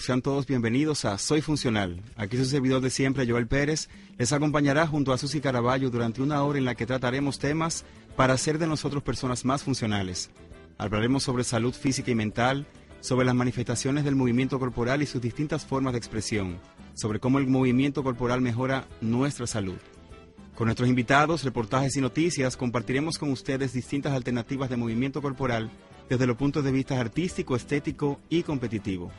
Sean todos bienvenidos a Soy Funcional. Aquí su servidor de siempre, Joel Pérez, les acompañará junto a Susi Caraballo durante una hora en la que trataremos temas para hacer de nosotros personas más funcionales. Hablaremos sobre salud física y mental, sobre las manifestaciones del movimiento corporal y sus distintas formas de expresión, sobre cómo el movimiento corporal mejora nuestra salud. Con nuestros invitados, reportajes y noticias, compartiremos con ustedes distintas alternativas de movimiento corporal desde los puntos de vista artístico, estético y competitivo.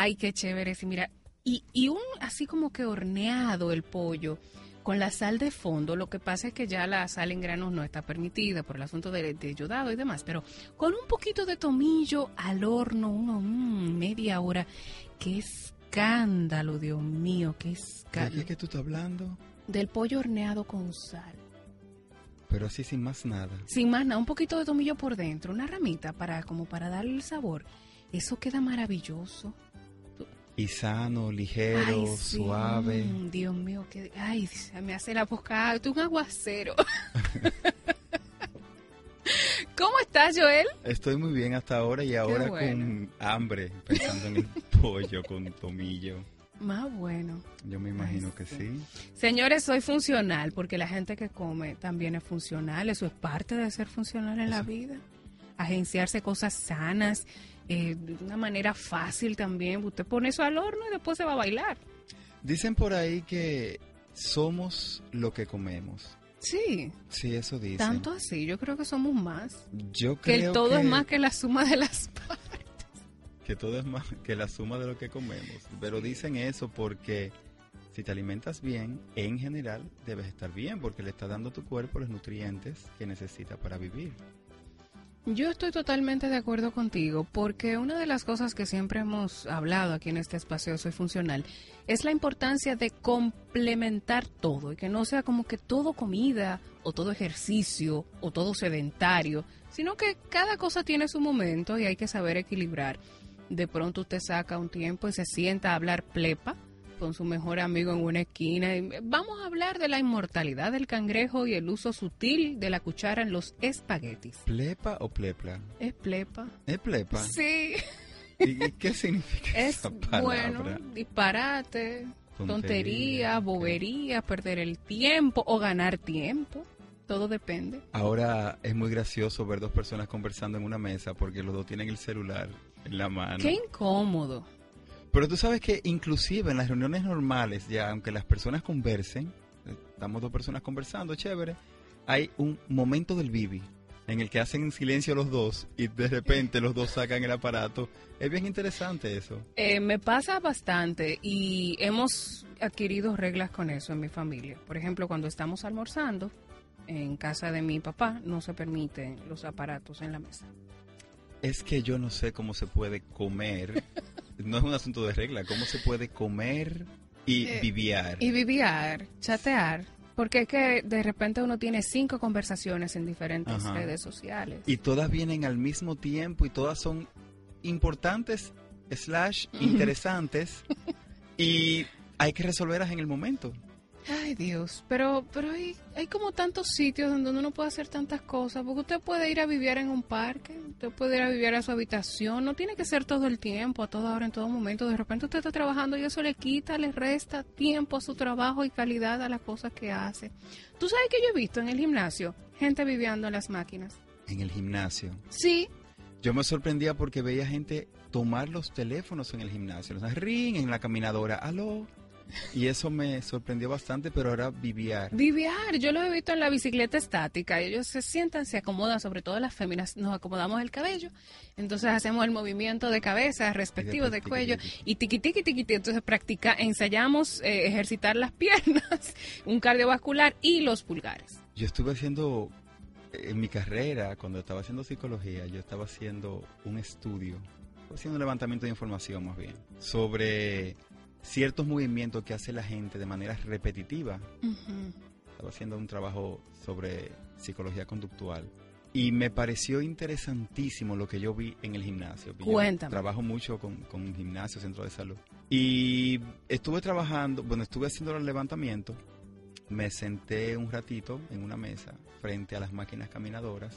Ay, qué chévere. Sí, mira, y, y un así como que horneado el pollo con la sal de fondo. Lo que pasa es que ya la sal en granos no está permitida por el asunto de, de yodado y demás, pero con un poquito de tomillo al horno, uno, mm, media hora. ¡Qué escándalo, Dios mío! ¡Qué ¿De escándalo! qué que tú estás hablando? Del pollo horneado con sal. Pero así sin más nada. Sin más nada, un poquito de tomillo por dentro, una ramita para como para darle el sabor. Eso queda maravilloso. Y sano, ligero, Ay, sí. suave. Mm, Dios mío, que ay, me hace la boca, es un aguacero. ¿Cómo estás, Joel? Estoy muy bien hasta ahora y ahora bueno. con hambre, pensando en el pollo con tomillo. Más bueno. Yo me imagino Ay, que sí. sí. Señores, soy funcional porque la gente que come también es funcional. Eso es parte de ser funcional en la vida. Agenciarse cosas sanas, eh, de una manera fácil también. Usted pone eso al horno y después se va a bailar. Dicen por ahí que somos lo que comemos. Sí, Sí, eso dicen. tanto así. Yo creo que somos más. Yo Que creo el todo que, es más que la suma de las partes. que todo es más que la suma de lo que comemos. Pero dicen eso porque si te alimentas bien, en general debes estar bien porque le estás dando a tu cuerpo los nutrientes que necesita para vivir. Yo estoy totalmente de acuerdo contigo porque una de las cosas que siempre hemos hablado aquí en este espacio Soy Funcional es la importancia de complementar todo y que no sea como que todo comida o todo ejercicio o todo sedentario, sino que cada cosa tiene su momento y hay que saber equilibrar. De pronto usted saca un tiempo y se sienta a hablar plepa con su mejor amigo en una esquina. y vamos a hablar de la inmortalidad del cangrejo y el uso sutil de la cuchara en los espaguetis. ¿Plepa o plepla? Es plepa. ¿Es plepa? Sí, ¿Y y qué significa es esa palabra? bueno, disparate, Tontería, bobería, perder el tiempo o ganar tiempo. Todo depende. Ahora es muy gracioso ver dos personas conversando en una mesa porque los dos tienen el celular en la mano. Qué incómodo. Pero tú sabes que inclusive en las reuniones normales, ya aunque las personas conversen, eh, estamos dos personas conversando, chévere, hay un momento del bibi en el que hacen en silencio los dos y de repente los dos sacan el aparato. Es bien interesante eso. Eh, me pasa bastante y hemos adquirido reglas con eso en mi familia. Por ejemplo, cuando estamos almorzando en casa de mi papá, no se permiten los aparatos en la mesa. Es que yo no sé cómo se puede comer, no es un asunto de regla, cómo se puede comer y Eh, viviar. Y viviar, chatear, porque es que de repente uno tiene cinco conversaciones en diferentes Ajá. redes sociales. y todas vienen al mismo tiempo y todas son importantes slash interesantes y hay que resolverlas en el momento. Ay Dios, pero pero hay, hay como tantos sitios donde uno puede hacer tantas cosas, porque usted puede ir a vivir en un parque, usted puede ir a vivir a su habitación, no tiene que ser todo el tiempo, a toda hora, en todo momento, de repente usted está trabajando y eso le quita, le resta tiempo a su trabajo y calidad a las cosas que hace. ¿Tú sabes que yo he visto en el gimnasio gente viviendo en las máquinas? En el gimnasio. Sí, Yo me sorprendía porque veía gente tomar los teléfonos en el gimnasio, los ring en la caminadora, aló. Y eso me sorprendió bastante, pero ahora viviar. Viviar, yo lo he visto en la bicicleta estática. Ellos se sientan, se acomodan, sobre todo las féminas, nos acomodamos el cabello. Entonces hacemos el movimiento de cabeza respectivo de cuello y tiqui tiqui tiqui. tiqui. Entonces practica, ensayamos eh, ejercitar las piernas, un cardiovascular y los pulgares. Yo estuve haciendo, eh, en mi carrera, cuando estaba haciendo psicología, yo estaba haciendo un estudio, haciendo un levantamiento de información más bien, sobre ciertos movimientos que hace la gente de manera repetitiva. Estaba haciendo un trabajo sobre psicología conductual. Y me pareció interesantísimo lo que yo vi en el gimnasio. Yo Cuéntame. trabajo mucho con, con gimnasio, centro de salud. Y estuve trabajando, bueno, estuve haciendo los levantamientos. Me senté un ratito en una mesa frente a las máquinas caminadoras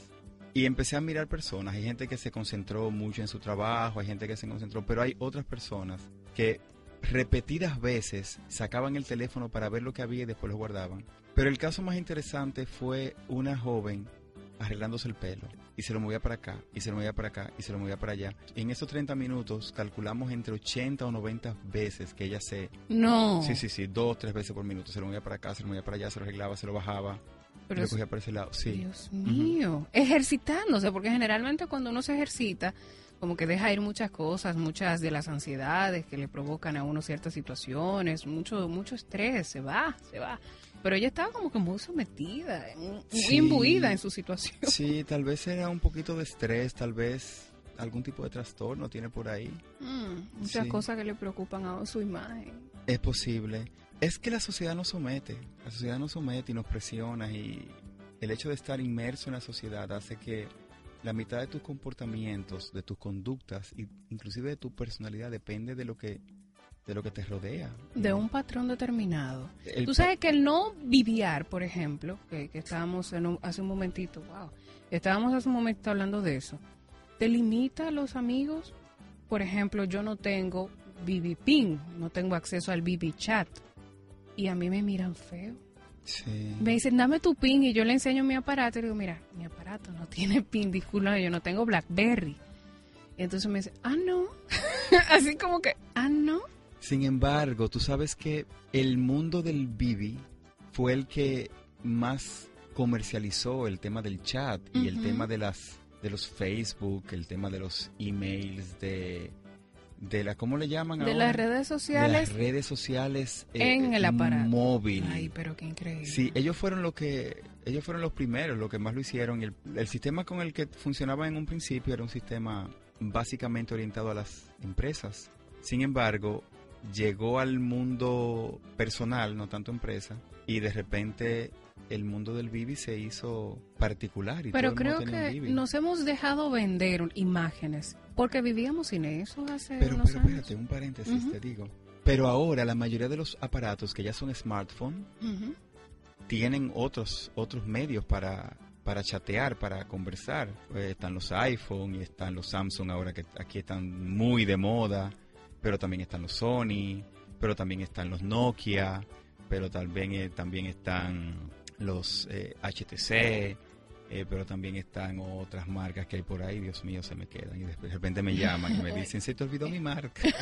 y empecé a mirar personas. Hay gente que se concentró mucho en su trabajo, hay gente que se concentró, pero hay otras personas que repetidas veces sacaban el teléfono para ver lo que había y después lo guardaban. Pero el caso más interesante fue una joven arreglándose el pelo y se lo movía para acá y se lo movía para acá y se lo movía para allá. En esos 30 minutos calculamos entre 80 o 90 veces que ella se... No. Sí, sí, sí, dos, tres veces por minuto. Se lo movía para acá, se lo movía para allá, se lo arreglaba, se lo bajaba. Pero lo es- cogía por ese lado. Sí. Dios mío. Ejercitándose, porque generalmente cuando uno se ejercita, como que deja ir muchas cosas, muchas de las ansiedades que le provocan a uno ciertas situaciones, mucho, mucho estrés, se va, se va. Pero ella estaba como que muy sometida, muy Sí. imbuida en su situación. Sí, tal vez era un poquito de estrés, tal vez algún tipo de trastorno tiene por ahí. Mm, muchas Sí. cosas que le preocupan a su imagen. Es posible. Es que la sociedad nos somete, la sociedad nos somete y nos presiona y el hecho de estar inmerso en la sociedad hace que la mitad de tus comportamientos, de tus conductas y inclusive de tu personalidad depende de lo que de lo que te rodea. De un patrón determinado. El Tú sabes que el no viviar, por ejemplo, que, que estábamos en un- hace un momentito, wow, estábamos hace un momento hablando de eso, te limita a los amigos. Por ejemplo, yo no tengo BB Ping, no tengo acceso al BB Chat y a mí me miran feo. Sí. Me dicen, dame tu pin y yo le enseño mi aparato y digo, mira, mi aparato no tiene pin, disculpa, yo no tengo Blackberry. Y entonces me dice, ah, no. Así como que, ah, no. Sin embargo, tú sabes que el mundo del Bibi fue el que más comercializó el tema del chat y el tema de las de los Facebook, el tema de los emails, de de la ¿cómo le llaman De ahora? las redes De las sociales redes sociales eh, en el aparato. móvil. Ay, pero qué increíble. Sí, ellos fueron lo que ellos fueron los primeros, los que más lo hicieron. El, el sistema con el que funcionaba en un principio era un sistema básicamente orientado a las empresas. Sin embargo, llegó al mundo personal, no tanto empresa, y de repente el mundo del Bibi se hizo particular. Y Pero creo que nos hemos dejado vender imágenes porque vivíamos sin eso hace Pero, unos pero años. espérate, un paréntesis te digo. Pero ahora la mayoría de los aparatos que ya son smartphone Ujú. tienen otros otros medios para para chatear, para conversar. Eh, están los iPhone y están los Samsung ahora que aquí están muy de moda, pero también están los Sony, pero también están los Nokia, pero también eh, también están los eh, HTC, eh, pero también están otras marcas que hay por ahí, Dios mío, se me quedan y de repente me llaman y me dicen, se te olvidó mi marca.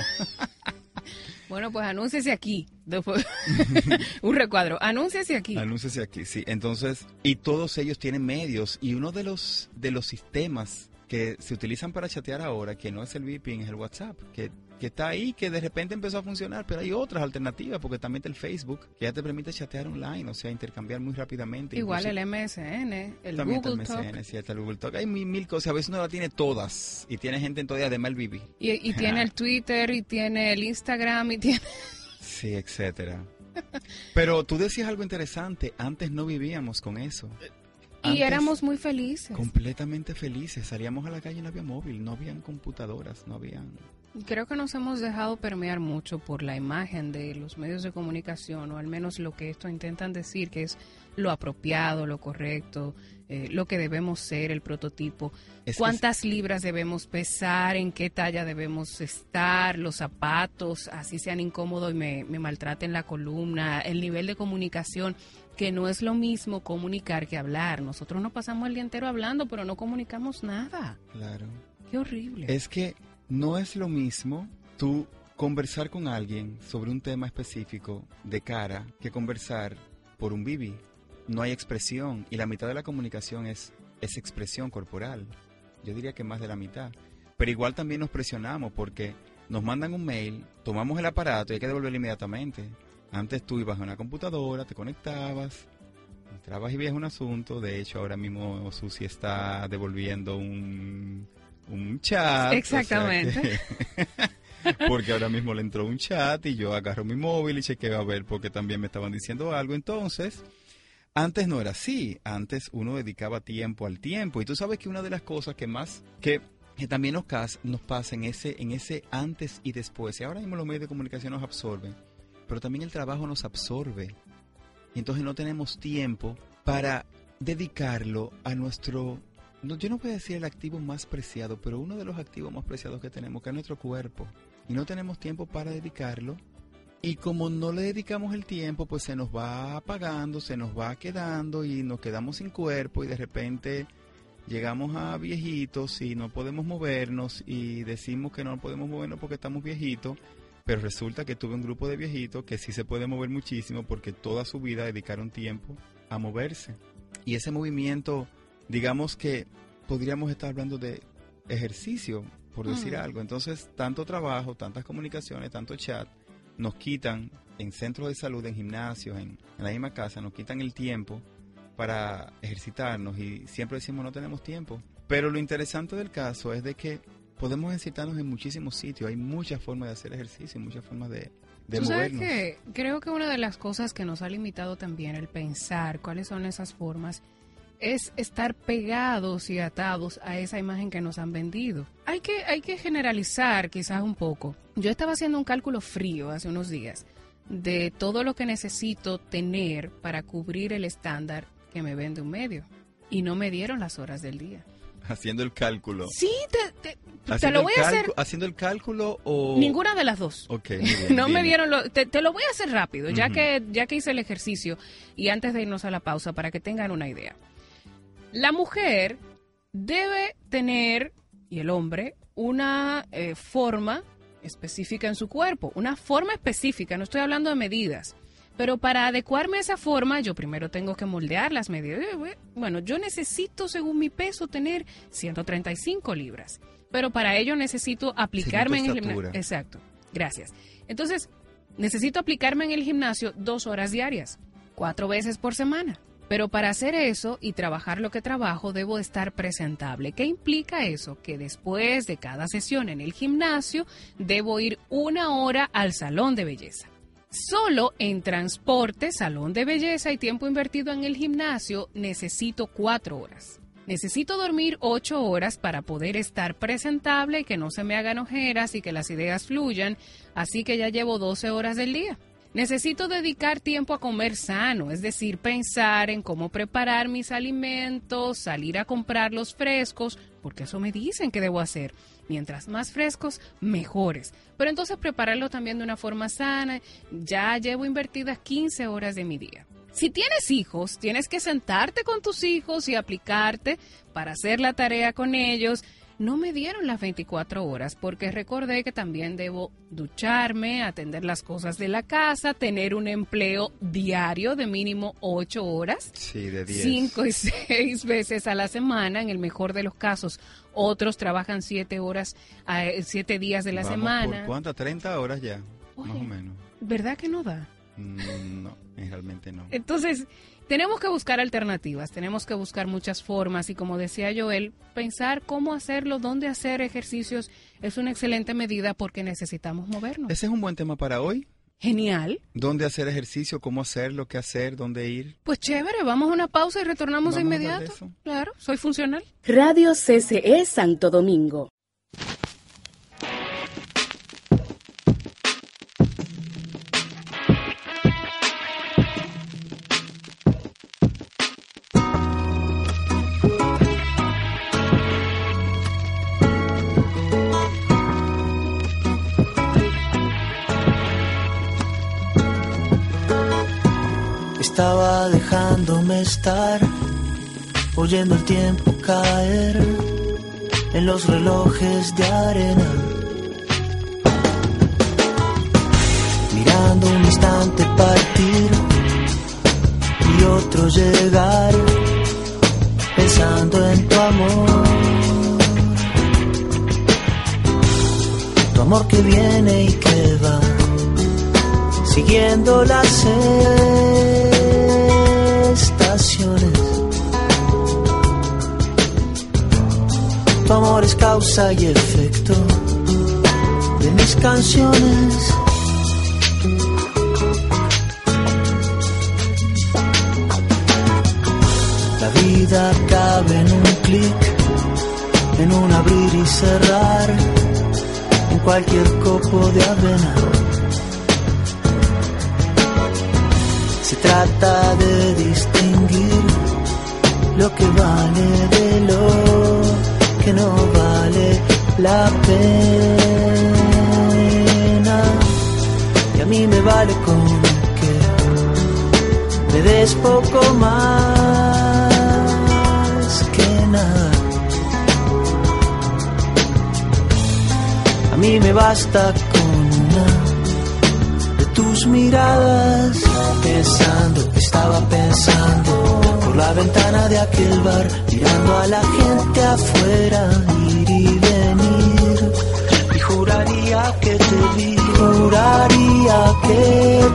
Bueno, pues anúnciese aquí. Un recuadro. Anúnciese aquí. Anúnciese aquí, sí. Entonces, y todos ellos tienen medios y uno de los de los sistemas que se utilizan para chatear ahora, que no es el VPN, es el WhatsApp, que, que está ahí, que de repente empezó a funcionar, pero hay otras alternativas, porque también está el Facebook, que ya te permite chatear online, o sea, intercambiar muy rápidamente. Igual el MSN, el también está Google el Talk. MSN, sí, está el Google Talk. Hay mil, mil cosas, a veces uno la tiene todas, y tiene gente en todavía, además el BB. Y, y tiene el Twitter, y tiene el Instagram, y tiene... Sí, etcétera. Pero tú decías algo interesante, antes no vivíamos con eso. Y éramos muy felices. completamente felices. Salíamos a la calle y no había móvil, no habían computadoras, no habían Creo que nos hemos dejado permear mucho por la imagen de los medios de comunicación, o al menos lo que esto intentan decir, que es lo apropiado, lo correcto, eh, lo que debemos ser, el prototipo. ¿Cuántas libras debemos pesar? ¿En qué talla debemos estar? Los zapatos, así sean incómodos y me, me maltraten la columna, el nivel de comunicación que no es lo mismo comunicar que hablar. Nosotros nos pasamos el día entero hablando, pero no comunicamos nada. Claro. Qué horrible. Es que no es lo mismo tú conversar con alguien sobre un tema específico de cara que conversar por un bibi. No hay expresión y la mitad de la comunicación es, es expresión corporal. Yo diría que más de la mitad. Pero igual también nos presionamos porque nos mandan un mail, tomamos el aparato y hay que devolverlo inmediatamente. Antes tú ibas a una computadora, te conectabas, entrabas y veías un asunto. De hecho, ahora mismo Susi está devolviendo un, un chat. Exactamente. porque ahora mismo le entró un chat y yo agarro mi móvil y chequeo a ver porque también me estaban diciendo algo. Entonces, antes no era así. Antes uno dedicaba tiempo al tiempo. Y tú sabes que una de las cosas que más, que, también nos, nos pasa en ese, en ese antes y después, y ahora mismo los medios de comunicación nos absorben, pero también el trabajo nos absorbe. Y entonces no tenemos tiempo para dedicarlo a nuestro no, yo no voy a decir el activo más preciado, pero uno de los activos más preciados que tenemos, que es nuestro cuerpo. Y no tenemos tiempo para dedicarlo. Y como no le dedicamos el tiempo, pues se nos va apagando, se nos va quedando y nos quedamos sin cuerpo y de repente llegamos a viejitos y no podemos movernos y decimos que no podemos movernos porque estamos viejitos, pero resulta que tuve un grupo de viejitos que sí se puede mover muchísimo porque toda su vida dedicaron tiempo a moverse. Y ese movimiento digamos que podríamos estar hablando de ejercicio, por decir mm. algo. Entonces, tanto trabajo, tantas comunicaciones, tanto chat, nos quitan en centros de salud, en gimnasios, en, la misma casa, nos quitan el tiempo para ejercitarnos y siempre decimos no tenemos tiempo. Pero lo interesante del caso es de que podemos ejercitarnos en muchísimos sitios. Hay muchas formas de hacer ejercicio, muchas formas de, de movernos. que creo que una de las cosas que nos ha limitado también el pensar cuáles son esas formas es estar pegados y atados a esa imagen que nos han vendido. Hay que, hay que generalizar quizás un poco. Yo estaba haciendo un cálculo frío hace unos días de todo lo que necesito tener para cubrir el estándar que me vende un medio. Y no me dieron las horas del día. Haciendo el cálculo. Sí, te, lo voy a hacer. ¿Haciendo el cálculo o...? Ninguna de las dos. Ok. no me dieron lo... Te, lo voy a hacer rápido, ya, que, ya que hice el ejercicio y antes de irnos a la pausa para que tengan una idea. La mujer debe tener, y el hombre, una eh, forma específica en su cuerpo, una forma específica, no estoy hablando de medidas. Pero para adecuarme a esa forma, yo primero tengo que moldear las medidas. Eh, bueno, yo necesito, según mi peso, tener 135 libras. Pero para ello necesito aplicarme en el gimnasio. Exacto. Gracias. Entonces, necesito aplicarme en el gimnasio dos horas diarias, cuatro veces por semana. Pero para hacer eso y trabajar lo que trabajo debo estar presentable. ¿Qué implica eso? Que después de cada sesión en el gimnasio debo ir una hora al salón de belleza. Solo en transporte, salón de belleza y tiempo invertido en el gimnasio necesito cuatro horas. Necesito dormir ocho horas para poder estar presentable y que no se me hagan ojeras y que las ideas fluyan, así que ya llevo 12 horas del día. Necesito dedicar tiempo a comer sano, es decir, pensar en cómo preparar mis alimentos, salir a comprarlos frescos, porque eso me dicen que debo hacer. Mientras más frescos, mejores. Pero entonces prepararlo también de una forma sana. Ya llevo invertidas 15 horas de mi día. Si tienes hijos, tienes que sentarte con tus hijos y aplicarte para hacer la tarea con ellos no me dieron las 24 horas porque recordé que también debo ducharme, atender las cosas de la casa, tener un empleo diario de mínimo 8 horas. Sí, de 10. 5 y 6 veces a la semana, en el mejor de los casos. Otros trabajan 7 horas, 7 días de la semana. ¿Por cuántas? 30 horas ya, más o menos. ¿Verdad que no da? Mm, no, realmente no. Entonces, tenemos que buscar alternativas, tenemos que buscar muchas formas y como decía Joel, pensar cómo hacerlo, dónde hacer ejercicios es una excelente medida porque necesitamos movernos. Ese es un buen tema para hoy. Genial. ¿Dónde hacer ejercicio? ¿Cómo hacerlo? ¿Qué hacer? ¿Dónde ir? Pues chévere, vamos a una pausa y retornamos de inmediato. Claro, soy funcional. Radio CCE Santo Domingo. Estar, oyendo el tiempo caer en los relojes de arena. Mirando un instante partir y otro llegar, pensando en tu amor. Tu amor que viene y que va, siguiendo las estaciones. Tu amor es causa y efecto de mis canciones. La vida cabe en un clic, en un abrir y cerrar, en cualquier copo de avena. Se trata de distinguir lo que vale de lo que no vale la pena. Y a mí me vale con que me des poco más que nada. A mí me basta con una de tus miradas. Pensando, estaba pensando por la ventana de aquel bar, mirando a la gente afuera, ir y venir. Y juraría que te vi, juraría que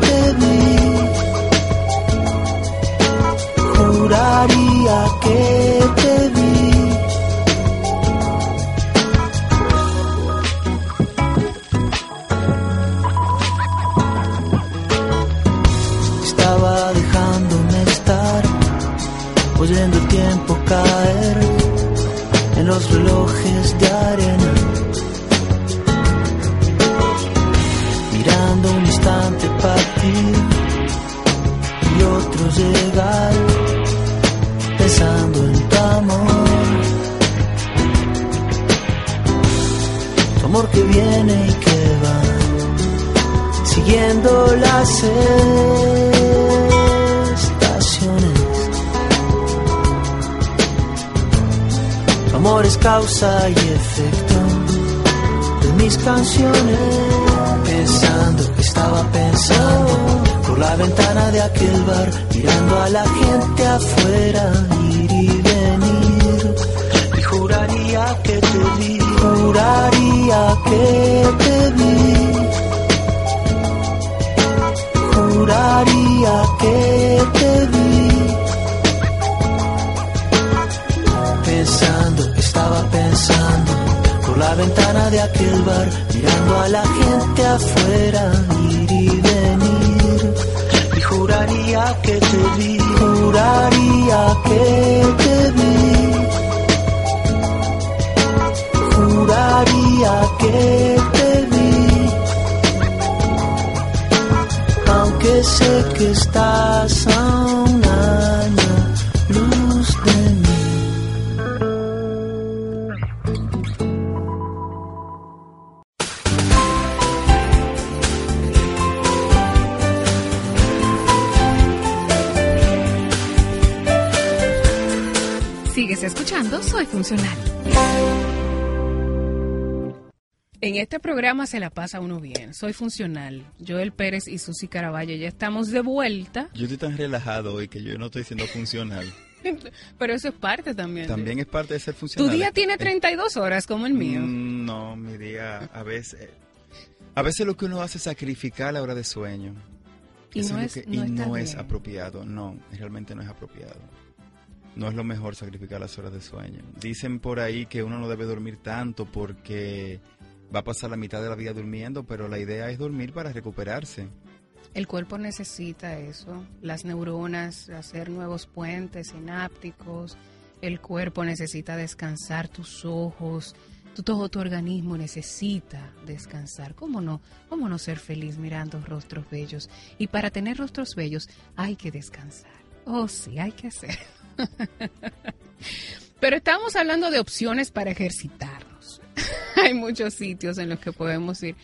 te vi. Juraría que te vi. Oyendo el tiempo caer en los relojes de arena. Mirando un instante partir y otro llegar, pensando en tu amor. Tu amor que viene y que va siguiendo las estaciones. Amor es causa y efecto de mis canciones. Pensando, estaba pensando por la ventana de aquel bar, mirando a la gente afuera, ir y venir. Y juraría que te vi, juraría que te vi. Juraría que te vi. Ventana de aquel bar, mirando a la gente afuera, ir y venir. Y juraría que te vi, juraría que te vi. Juraría que te vi. Aunque sé que estás a Escuchando Soy Funcional. En este programa se la pasa uno bien. Soy funcional. Joel Pérez y Susi Caraballo ya estamos de vuelta. Yo estoy tan relajado hoy que yo no estoy siendo funcional. Pero eso es parte también. de- También es parte de ser Tu funcional. día tiene Eh, 32 horas como el mío. Mm, No, mi día a veces... A veces lo que uno hace es sacrificar la hora de sueño. Y Eso no es- que- no y está no es bien. apropiado. No, realmente no es apropiado. No es lo mejor sacrificar las horas de sueño. Dicen por ahí que uno no debe dormir tanto porque va a pasar la mitad de la vida durmiendo, pero la idea es dormir para recuperarse. El cuerpo necesita eso, las neuronas, hacer nuevos puentes sinápticos, el cuerpo necesita descansar, tus ojos, todo tu organismo necesita descansar. ¿Cómo no? ¿Cómo no ser feliz mirando rostros bellos? Y para tener rostros bellos hay que descansar. Oh, sí, hay que hacer. Pero estamos hablando de opciones para ejercitarnos. hay muchos sitios en los que podemos ir.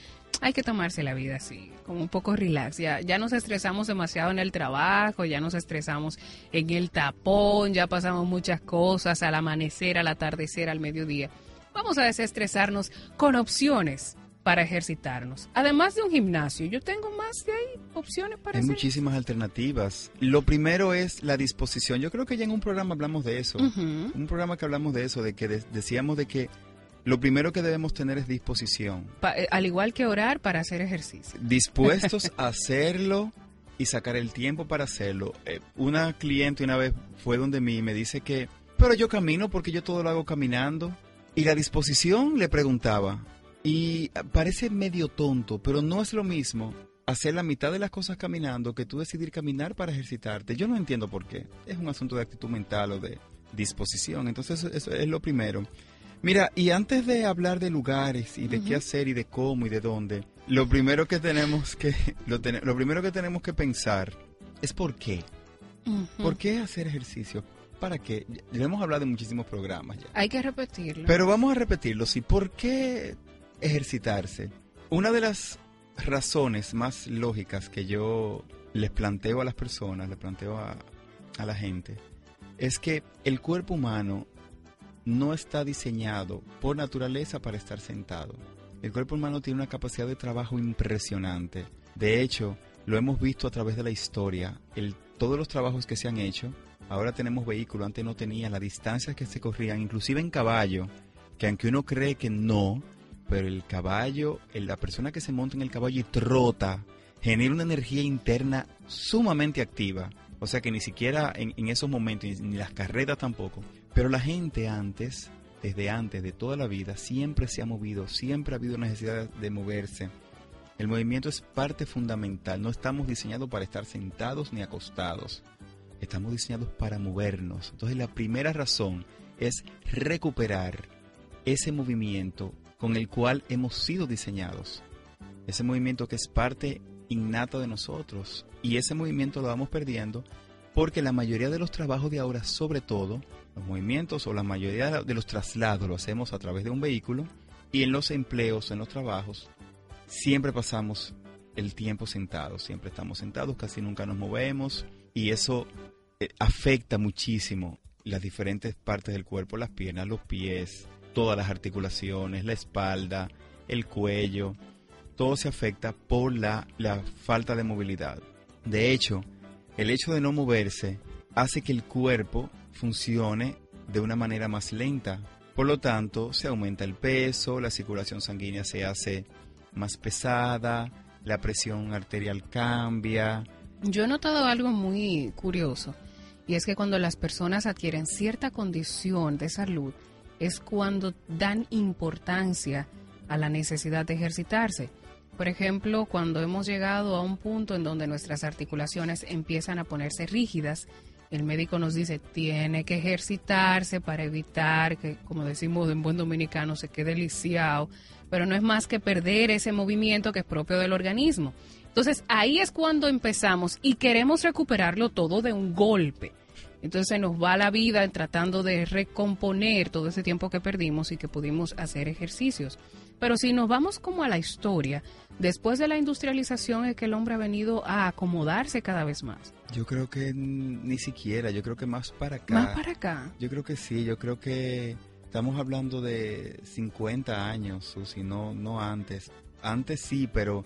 Hay que tomarse la vida así, como un poco relax. Ya, ya nos estresamos demasiado en el trabajo, ya nos estresamos en el tapón, ya pasamos muchas cosas al amanecer, al atardecer, al mediodía. Vamos a desestresarnos con opciones para ejercitarnos. Además de un gimnasio, yo tengo más de ahí opciones para Hay hacer. muchísimas alternativas. Lo primero es la disposición. Yo creo que ya en un programa hablamos de eso. Un programa que hablamos de eso, de que de- decíamos de que lo primero que debemos tener es disposición. Pa- eh, al igual que orar para hacer ejercicio. Dispuestos a hacerlo y sacar el tiempo para hacerlo. Eh, una cliente una vez fue donde mí y me dice que, pero yo camino porque yo todo lo hago caminando. Y la disposición le preguntaba, y parece medio tonto, pero no es lo mismo hacer la mitad de las cosas caminando que tú decidir caminar para ejercitarte. Yo no entiendo por qué. Es un asunto de actitud mental o de disposición. Entonces eso, eso es lo primero. Mira, y antes de hablar de lugares y de qué hacer y de cómo y de dónde, lo primero que tenemos que lo, ten- lo primero que tenemos que pensar es por qué. ¿Por qué hacer ejercicio? ¿Para qué? Ya ya hemos hablado en muchísimos programas ya. Hay que repetirlo. Pero vamos a repetirlo, sí. ¿Por qué ejercitarse? Una de las razones más lógicas que yo les planteo a las personas, les planteo a, a la gente, es que el cuerpo humano no está diseñado por naturaleza para estar sentado. El cuerpo humano tiene una capacidad de trabajo impresionante. De hecho, lo hemos visto a través de la historia. El, todos los trabajos que se han hecho, ahora tenemos vehículos, antes no tenían, las distancias que se corrían, inclusive en caballo, que aunque uno cree que no, pero el caballo, la persona que se monta en el caballo y trota, genera una energía interna sumamente activa. O sea que ni siquiera en, esos momentos, ni las carreras tampoco. Pero la gente antes, desde antes de toda la vida, siempre se ha movido, siempre ha habido necesidad de moverse. El movimiento es parte fundamental. No estamos diseñados para estar sentados ni acostados. Estamos diseñados para movernos. Entonces la primera razón es recuperar ese movimiento con el cual hemos sido diseñados. Ese movimiento que es parte innata de nosotros. Y ese movimiento lo vamos perdiendo porque la mayoría de los trabajos de ahora, sobre todo, los movimientos o la mayoría de los traslados lo hacemos a través de un vehículo y en los empleos, en los trabajos, siempre pasamos el tiempo sentados, siempre estamos sentados, casi nunca nos movemos y eso eh, afecta muchísimo las diferentes partes del cuerpo, las piernas, los pies, todas las articulaciones, la espalda, el cuello, todo se afecta por la, la falta de movilidad. De hecho, el hecho de no moverse hace que el cuerpo funcione de una manera más lenta. Por lo tanto, se aumenta el peso, la circulación sanguínea se hace más pesada, la presión arterial cambia. Yo he notado algo muy curioso y es que cuando las personas adquieren cierta condición de salud es cuando dan importancia a la necesidad de ejercitarse. Por ejemplo, cuando hemos llegado a un punto en donde nuestras articulaciones empiezan a ponerse rígidas, el médico nos dice tiene que ejercitarse para evitar que, como decimos en buen dominicano, se quede lisiado, pero no es más que perder ese movimiento que es propio del organismo. Entonces ahí es cuando empezamos y queremos recuperarlo todo de un golpe. Entonces se nos va la vida tratando de recomponer todo ese tiempo que perdimos y que pudimos hacer ejercicios. Pero si nos vamos como a la historia, después de la industrialización es que el hombre ha venido a acomodarse cada vez más. Yo creo que ni siquiera, yo creo que más para acá. Más para acá. Yo creo que sí, yo creo que estamos hablando de 50 años, Susi, no, no antes. Antes sí, pero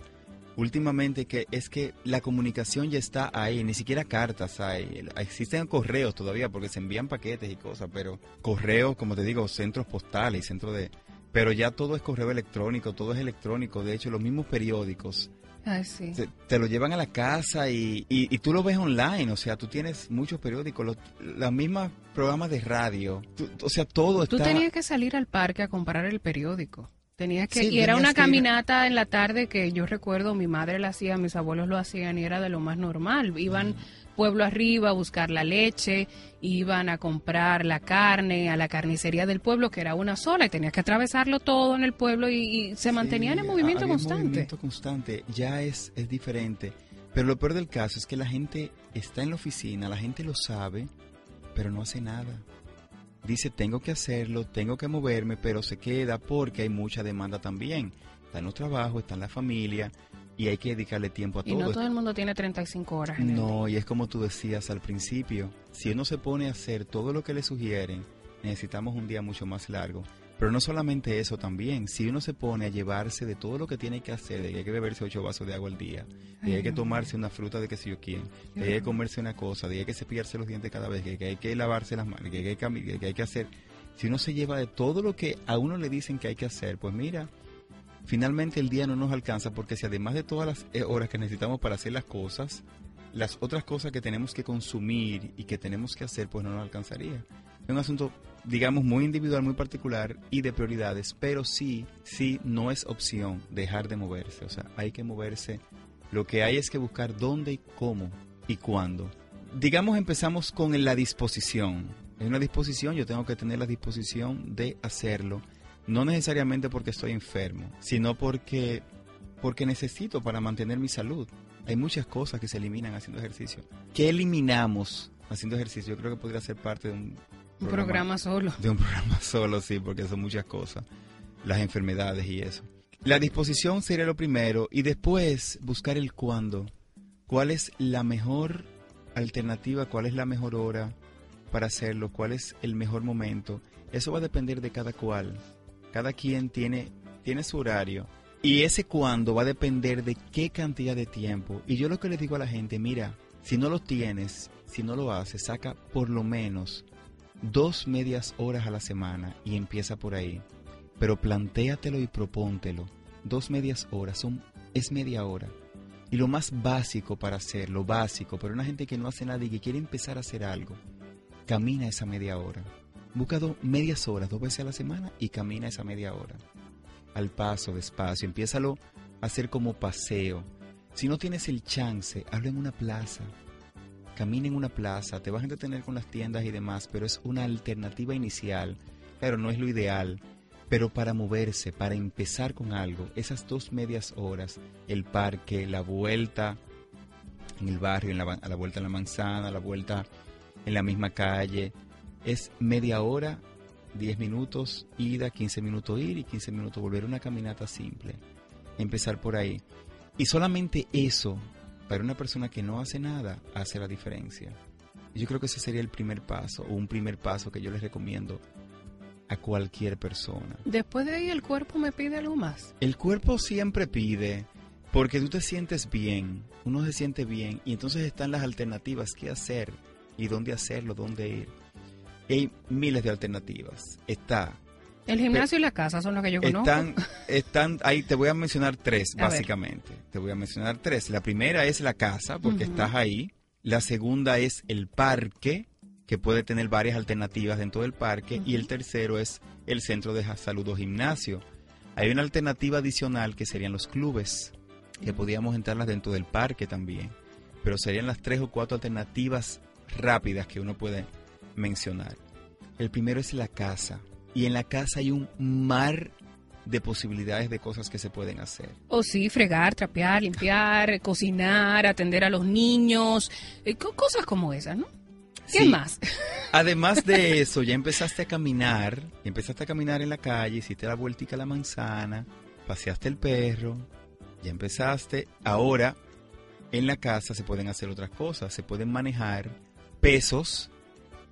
últimamente que es que la comunicación ya está ahí, ni siquiera cartas hay. Existen correos todavía porque se envían paquetes y cosas, pero correos, como te digo, centros postales, centros de... Pero ya todo es correo electrónico, todo es electrónico. De hecho, los mismos periódicos Ay, sí. te, te lo llevan a la casa y, y- y tú lo ves online, o sea, tú tienes muchos periódicos, los, las mismas programas de radio, tú- o sea, todo Tú está... tenías que salir al parque a comprar el periódico. Tenías que, Sí, y era una ir- caminata en la tarde que yo recuerdo mi madre la hacía, mis abuelos lo hacían y era de lo más normal. Iban pueblo arriba a buscar la leche, iban a comprar la carne a la carnicería del pueblo que era una sola y tenías que atravesarlo todo en el pueblo y, y se mantenían en Sí, movimiento había constante. movimiento constante, ya es, es diferente. Pero lo peor del caso es que la gente está en la oficina, la gente lo sabe, pero no hace nada. Dice, tengo que hacerlo, tengo que moverme, pero se queda porque hay mucha demanda también. Está en los trabajos, está en la familia, y hay que dedicarle tiempo a todo. Y no todo el mundo tiene 35 horas. En no, y es como tú decías al principio, si uno se pone a hacer todo lo que le sugieren, necesitamos un día mucho más largo. Pero no solamente eso también, si uno se pone a llevarse de todo lo que tiene que hacer, de que hay que beberse ocho vasos de agua al día, de que hay que tomarse una fruta de que si yo quién, de que hay que comerse una cosa, de que hay que cepillarse los dientes cada vez, de que hay que lavarse las manos, de que hay que, que hay que hacer, si uno se lleva de todo lo que a uno le dicen que hay que hacer, pues mira, finalmente el día no nos alcanza porque si además de todas las eh, horas que necesitamos para hacer las cosas, las otras cosas que tenemos que consumir y que tenemos que hacer, pues no nos alcanzaría. Es un asunto, digamos, muy individual, muy particular y de prioridades, pero sí, sí, no es opción dejar de moverse. O sea, hay que moverse. Lo que hay es que buscar dónde y cómo y cuándo. Digamos, empezamos con la disposición. Es una disposición, yo tengo que tener la disposición de hacerlo no necesariamente porque estoy enfermo, sino porque, porque necesito para mantener mi salud. Hay muchas cosas que se eliminan haciendo ejercicio. ¿Qué eliminamos haciendo ejercicio? Yo creo que podría ser parte de un programa, programa solo. De un programa solo, sí, porque son muchas cosas. Las enfermedades y eso. La disposición sería lo primero y después buscar el cuándo. ¿Cuál es la mejor alternativa? ¿Cuál es la mejor hora para hacerlo? ¿Cuál es el mejor momento? Eso va a depender de cada cual. Cada quien tiene, tiene su horario. Y ese cuándo va a depender de qué cantidad de tiempo. Y yo lo que le digo a la gente, mira, si no lo tienes, si no lo haces, saca por lo menos dos medias horas a la semana y empieza por ahí. Pero plantéatelo y propóntelo. Dos medias horas son, es media hora. Y lo más básico para hacer, lo básico, para una gente que no hace nada y que quiere empezar a hacer algo, camina esa media hora. Busca medias horas, dos veces a la semana y camina esa media hora. Al paso, despacio, empiézalo a hacer como paseo. Si no tienes el chance, habla en una plaza. Camina en una plaza, te vas a entretener con las tiendas y demás, pero es una alternativa inicial. Claro, no es lo ideal, pero para moverse, para empezar con algo, esas dos medias horas, el parque, la vuelta en el barrio, en la, a la vuelta en la manzana, la vuelta en la misma calle, es media hora, 10 minutos ida, 15 minutos ir y 15 minutos volver. Una caminata simple. Empezar por ahí. Y solamente eso, para una persona que no hace nada, hace la diferencia. Yo creo que ese sería el primer paso, o un primer paso que yo les recomiendo a cualquier persona. Después de ahí el cuerpo me pide algo más. El cuerpo siempre pide, porque tú te sientes bien, uno se siente bien, y entonces están las alternativas, qué hacer, y dónde hacerlo, dónde ir hay miles de alternativas. Está. El gimnasio y la casa son los que yo conozco. Están, están ahí, te voy a mencionar tres, básicamente. Te voy a mencionar tres. La primera es la casa, porque estás ahí. La segunda es el parque, que puede tener varias alternativas dentro del parque. Y el tercero es el centro de salud o gimnasio. Hay una alternativa adicional que serían los clubes, que podíamos entrarlas dentro del parque también. Pero serían las tres o cuatro alternativas rápidas que uno puede mencionar. El primero es la casa. Y en la casa hay un mar de posibilidades de cosas que se pueden hacer. O sí, fregar, trapear, limpiar, cocinar, atender a los niños, eh, cosas como esas, ¿no? ¿Qué más? Además de eso, ya empezaste a caminar, empezaste a caminar en la calle, hiciste la vueltica a la manzana, paseaste el perro, ya empezaste. Ahora, en la casa se pueden hacer otras cosas, se pueden manejar pesos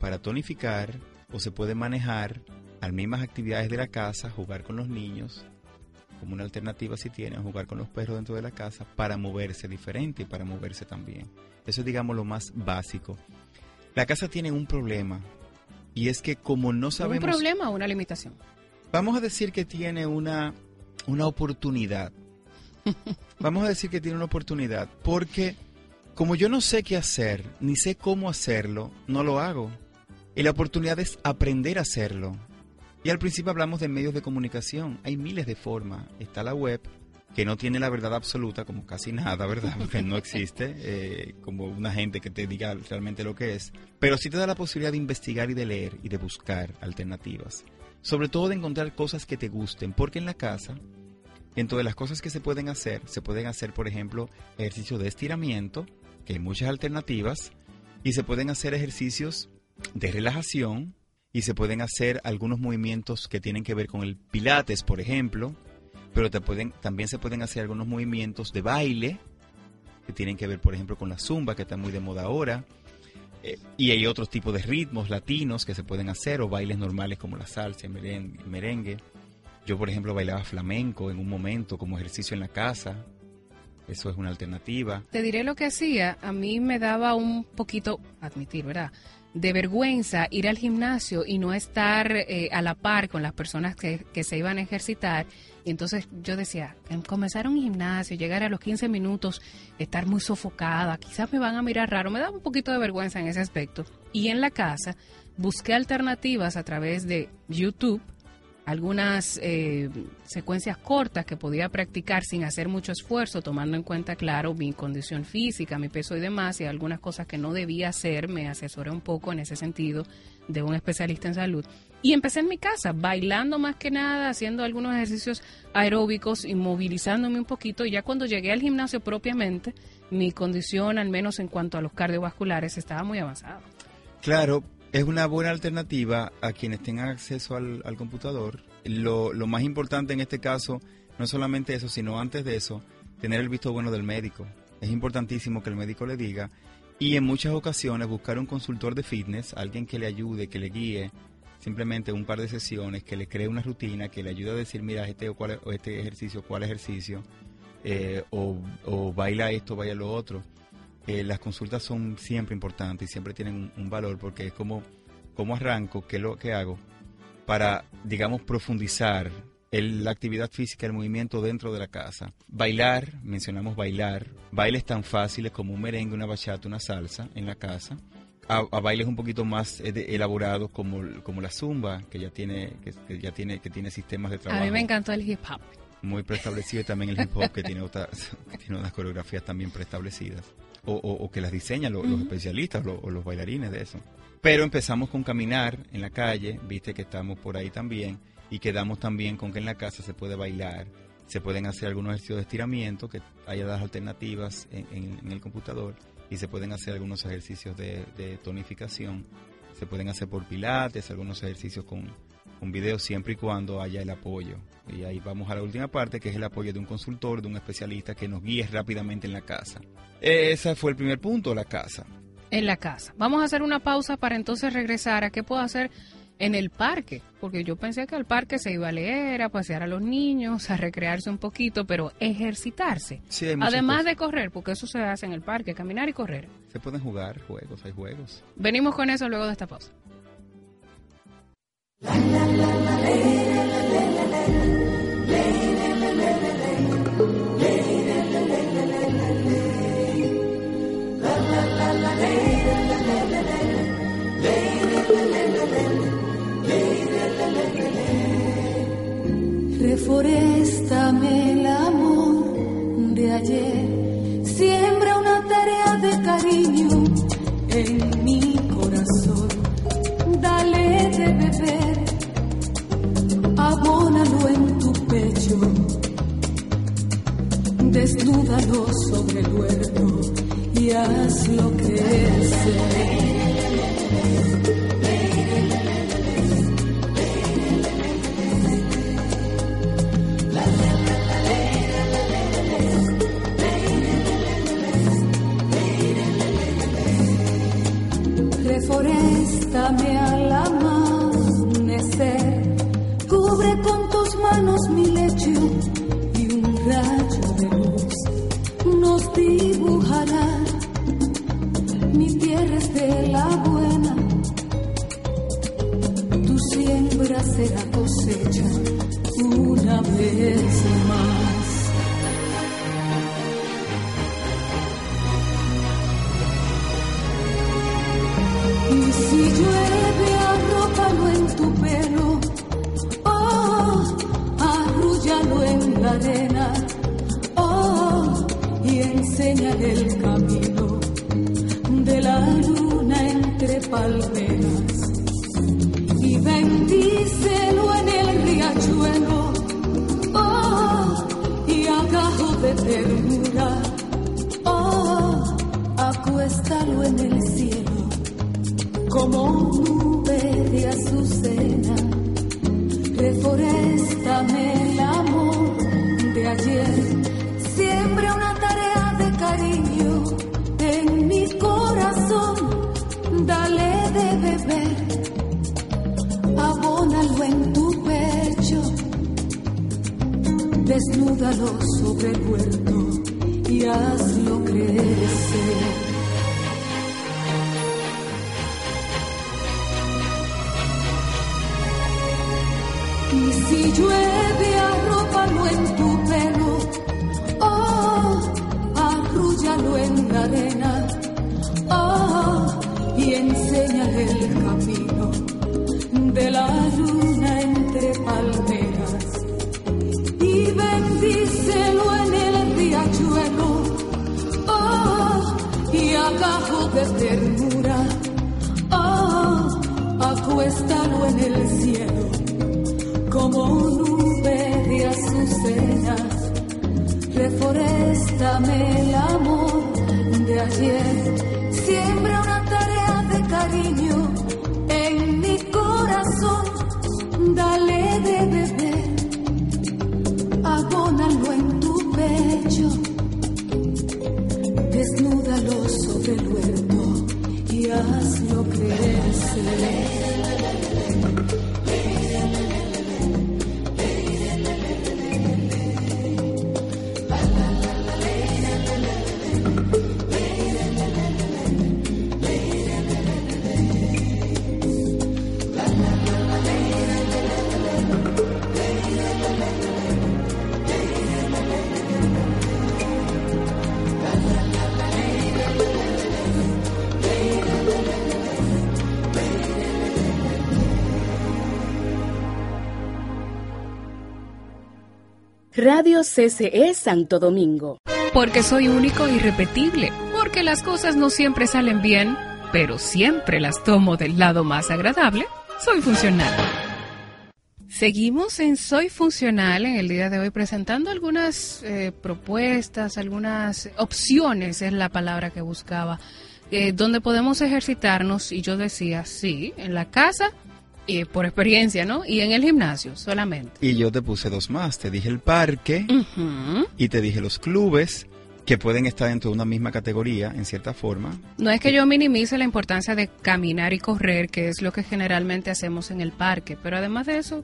para tonificar o se puede manejar las mismas actividades de la casa, jugar con los niños, como una alternativa si tienen, jugar con los perros dentro de la casa para moverse diferente y para moverse también. Eso es digamos lo más básico. La casa tiene un problema y es que como no sabemos... ¿Un problema o una limitación? Vamos a decir que tiene una, una oportunidad. Vamos a decir que tiene una oportunidad porque como yo no sé qué hacer, ni sé cómo hacerlo, no lo hago. Y la oportunidad es aprender a hacerlo. Y al principio hablamos de medios de comunicación. Hay miles de formas. Está la web, que no tiene la verdad absoluta, como casi nada, ¿verdad? Porque no existe eh, como una gente que te diga realmente lo que es. Pero sí te da la posibilidad de investigar y de leer y de buscar alternativas. Sobre todo de encontrar cosas que te gusten. Porque en la casa, dentro de las cosas que se pueden hacer, se pueden hacer, por ejemplo, ejercicios de estiramiento, que hay muchas alternativas. Y se pueden hacer ejercicios de relajación y se pueden hacer algunos movimientos que tienen que ver con el pilates, por ejemplo, pero te pueden, también se pueden hacer algunos movimientos de baile que tienen que ver, por ejemplo, con la zumba, que está muy de moda ahora. Eh, y hay otros tipos de ritmos latinos que se pueden hacer, o bailes normales como la salsa, merengue, merengue. Yo, por ejemplo, bailaba flamenco en un momento como ejercicio en la casa. Eso es una alternativa. Te diré lo que hacía. A mí me daba un poquito, admitir, ¿verdad? De vergüenza ir al gimnasio y no estar eh, a la par con las personas que, que, se iban a ejercitar. Y entonces yo decía, en comenzar un gimnasio, llegar a los 15 minutos, estar muy sofocada, quizás me van a mirar raro, me daba un poquito de vergüenza en ese aspecto. Y en la casa busqué alternativas a través de YouTube algunas eh, secuencias cortas que podía practicar sin hacer mucho esfuerzo, tomando en cuenta, claro, mi condición física, mi peso y demás, y algunas cosas que no debía hacer, me asesoré un poco en ese sentido de un especialista en salud. Y empecé en mi casa, bailando más que nada, haciendo algunos ejercicios aeróbicos y movilizándome un poquito. Y ya cuando llegué al gimnasio propiamente, mi condición, al menos en cuanto a los cardiovasculares, estaba muy avanzada. Claro, es una buena alternativa a quienes tengan acceso al, computador. Lo, más importante en este caso, no solamente eso, sino antes de eso, tener el visto bueno del médico. Es importantísimo que el médico le diga y en muchas ocasiones buscar un consultor de fitness, alguien que le ayude, que le guíe, simplemente un par de sesiones, que le cree una rutina, que le ayude a decir, mira, este, o, cuál, este ejercicio, cuál ejercicio, eh, o, o baila esto, baila lo otro eh, las consultas son siempre importantes y siempre tienen un, valor porque es como, como arranco, qué es lo que hago para, digamos, profundizar la actividad física, el movimiento dentro de la casa. Bailar, mencionamos bailar, bailes tan fáciles como un merengue, una bachata, una salsa en la casa. A, bailes un poquito más eh, elaborados como, como la zumba, que ya tiene, que, ya tiene, que tiene sistemas de trabajo. A mí me encantó el hip hop. Muy preestablecido y también el hip hop que tiene, que tiene unas coreografías también preestablecidas o, que las diseñan los, especialistas o los bailarines de eso. Pero empezamos con caminar en la calle, viste que estamos por ahí también, y quedamos también con que en la casa se puede bailar, se pueden hacer algunos ejercicios de estiramiento, que haya las alternativas en, el computador, y se pueden hacer algunos ejercicios de, tonificación, se pueden hacer por pilates, algunos ejercicios con, con video siempre y cuando haya el apoyo. Y ahí vamos a la última parte, que es el apoyo de un consultor, de un especialista que nos guíe rápidamente en la casa. Ese fue el primer punto, la casa. En la casa. Vamos a hacer una pausa para entonces regresar a qué puedo hacer en el parque, porque yo pensé que al parque se iba a leer, a pasear a los niños, a recrearse un poquito, pero ejercitarse. Además de correr, porque eso se hace en el parque, caminar y correr. Se pueden jugar juegos, hay juegos. Venimos con eso luego de esta pausa. Reforéstame el amor de ayer, siembra una tarea de cariño en mi corazón, dale de beber, abónalo en tu pecho, desnúdalo sobre el huerto y hazlo crecer. Reforéstame al amanecer, cubre con tus manos mi lecho y un rayo de luz nos dibujará. Mi tierra es de la buena, tu siembra será cosecha una vez más. Arena. Oh, y enséñale el camino de la luna entre palmeras. Y bendícelo en el riachuelo. Oh, y agajo de ternura. Oh, acuéstalo en el cielo como nube de azucena, reforéstame Desnúdalo sobre el huerto y hazlo crecer. Y si llueve, arrópalo en tu pelo, oh, arrúllalo en la arena, oh, y enséñale el camino de la luna agajo de ternura, oh, acuéstalo en el cielo como nube de azucenas, reforéstame el amor de ayer, siembra Radio CCE Santo Domingo. Porque soy único e irrepetible. Porque las cosas no siempre salen bien, pero siempre las tomo del lado más agradable. Soy funcional. Seguimos en Soy Funcional en el día de hoy presentando algunas eh, propuestas, algunas opciones, es la palabra que buscaba, eh, donde podemos ejercitarnos. Y yo decía, sí, en la casa y por experiencia, ¿no? Y en el gimnasio solamente. Y yo te puse dos más. Te dije el parque y te dije los clubes que pueden estar dentro de una misma categoría, en cierta forma. No es que yo minimice la importancia de caminar y correr, que es lo que generalmente hacemos en el parque, pero además de eso,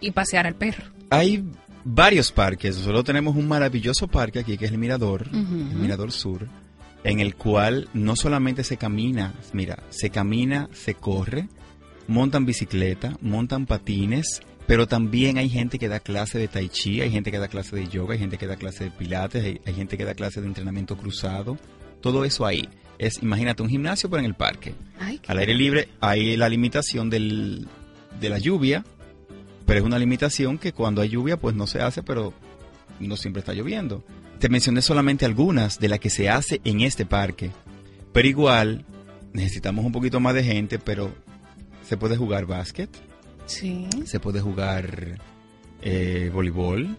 y pasear al perro. Hay varios parques. Solo tenemos un maravilloso parque aquí que es el Mirador, el Mirador Sur, en el cual no solamente se camina, mira, se camina, se corre, montan bicicleta, montan patines, pero también hay gente que da clase de tai chi, hay gente que da clase de yoga, hay gente que da clase de pilates, hay, hay gente que da clase de entrenamiento cruzado, todo eso ahí. Es, imagínate, un gimnasio pero en el parque. Ay, Al aire libre hay la limitación del, de la lluvia, pero es una limitación que cuando hay lluvia pues no se hace, pero no siempre está lloviendo. Te mencioné solamente algunas de las que se hace en este parque, pero igual necesitamos un poquito más de gente, pero se puede jugar básquet, Sí. se puede jugar eh, voleibol,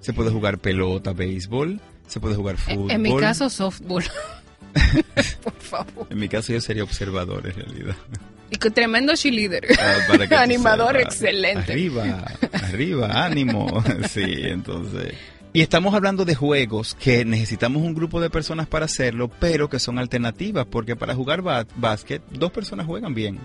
se puede jugar pelota, béisbol, se puede jugar fútbol. En mi caso, softball. Por favor. En mi caso yo sería observador en realidad. Y con tremendo cheerleader. Ah, que Animador excelente. Arriba, arriba, ánimo. Sí, entonces. Y estamos hablando de juegos que necesitamos un grupo de personas para hacerlo, pero que son alternativas, porque para jugar básquet, dos personas juegan bien.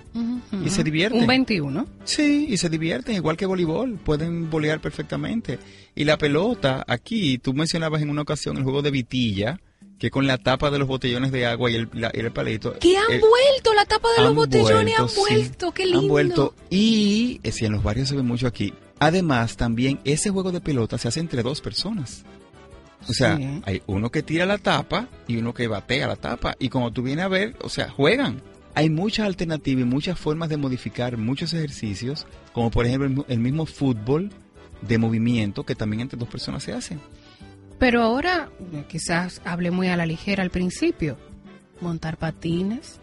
Y se divierten. Un 21. Sí, y se divierten, igual que voleibol, pueden volear perfectamente. Y la pelota, aquí, tú mencionabas en una ocasión el juego de vitilla, que con la tapa de los botellones de agua y el, la- y el palito. Que han eh, vuelto la tapa de los botellones, han vuelto, sí. Qué lindo. Han vuelto. Y eh, si en los barrios se ve mucho aquí. Además, también ese juego de pelota se hace entre dos personas. O sea, Sí. hay uno que tira la tapa y uno que batea la tapa. Y como tú vienes a ver, o sea, juegan. Hay muchas alternativas y muchas formas de modificar muchos ejercicios, como por ejemplo el mi- el mismo fútbol de movimiento que también entre dos personas se hace. Pero ahora, quizás hablé muy a la ligera al principio. Montar patines.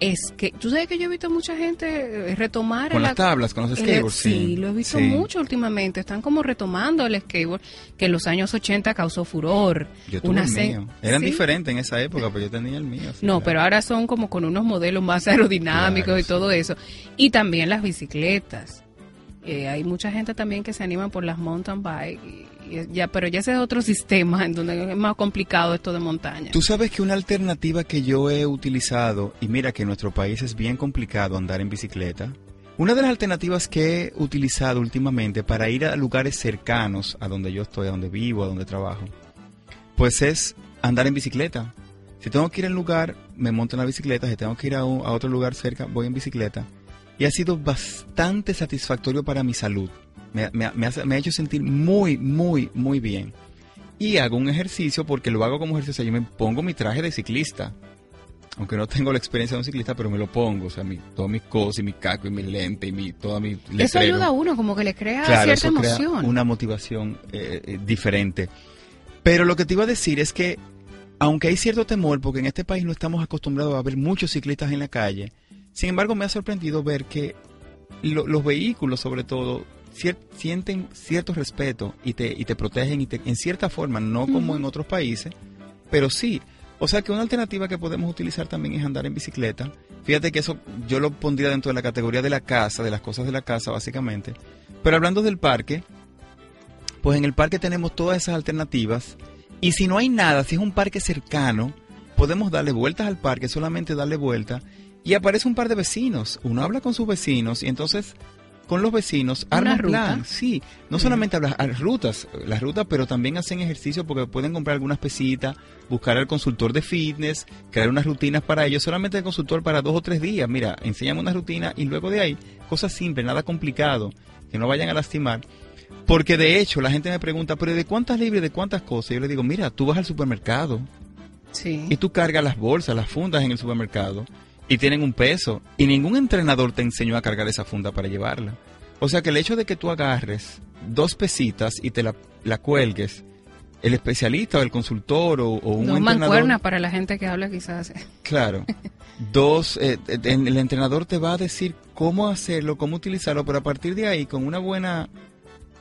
Es que, tú sabes que yo he visto mucha gente eh, retomar Con el las tablas, con los skateboards. sí, lo he visto sí. mucho últimamente. Están como retomando el skateboard que en los años 80 causó furor. Yo tuve Una el mío. Eran Sí. diferentes en esa época, pero yo tenía el mío. sí, No, claro. pero ahora son como con unos modelos más aerodinámicos Claro, y sí. todo eso. Y también las bicicletas. Eh, hay mucha gente también que se anima por las mountain bike. Ya, pero ya ese es otro sistema en donde es más complicado esto de montaña. Tú sabes que una alternativa que yo he utilizado, y mira que en nuestro país es bien complicado andar en bicicleta, Una de las alternativas que he utilizado últimamente para ir a lugares cercanos a donde yo estoy, a donde vivo, a donde trabajo, pues es andar en bicicleta. Si tengo que ir a un lugar, me monto en la bicicleta. Si tengo que ir a, un- a otro lugar cerca, voy en bicicleta. Y ha sido bastante satisfactorio para mi salud. Me, me ha- me hace- me ha hecho sentir muy, muy, muy bien. Y hago un ejercicio porque lo hago como ejercicio. Yo me pongo mi traje de ciclista. Aunque no tengo la experiencia de un ciclista, pero me lo pongo. O sea, mi, todas mis cosas, y mi caco, y mi lente, y mi, toda mi Eso ayuda a uno, como que le crea Claro, cierta eso crea emoción. una motivación eh, eh, diferente. Pero lo que te iba a decir es que, aunque hay cierto temor, porque en este país no estamos acostumbrados a ver muchos ciclistas en la calle, sin embargo me ha sorprendido ver que lo- los vehículos, sobre todo, cier- sienten cierto respeto y te, y te protegen y te- en cierta forma, no como en otros países, pero sí. O sea que una alternativa que podemos utilizar también es andar en bicicleta. Fíjate que eso yo lo pondría dentro de la categoría de la casa, de las cosas de la casa básicamente. Pero hablando del parque, pues en el parque tenemos todas esas alternativas. Y si no hay nada, si es un parque cercano, podemos darle vueltas al parque, solamente darle vuelta. Y aparece un par de vecinos. Uno habla con sus vecinos y entonces con los vecinos arman plan. Sí, no solamente hablas a rutas, las rutas, pero también hacen ejercicio porque pueden comprar algunas pesitas, buscar al consultor de fitness, crear unas rutinas para ellos, solamente el consultor para dos o tres días. Mira, enséñame una rutina y luego de ahí, cosas simples, nada complicado, que no vayan a lastimar. Porque de hecho la gente me pregunta, pero ¿de cuántas libres, de cuántas cosas? Yo le digo, mira, tú vas al supermercado Sí. y tú cargas las bolsas, las fundas en el supermercado y tienen un peso y ningún entrenador te enseñó a cargar esa funda para llevarla. O sea que el hecho de que tú agarres dos pesitas y te la, la cuelgues, el especialista o el consultor o, o un Dos entrenador... para la gente que habla quizás. Claro. Dos, eh, eh, el entrenador te va a decir cómo hacerlo, cómo utilizarlo, pero a partir de ahí, con una buena,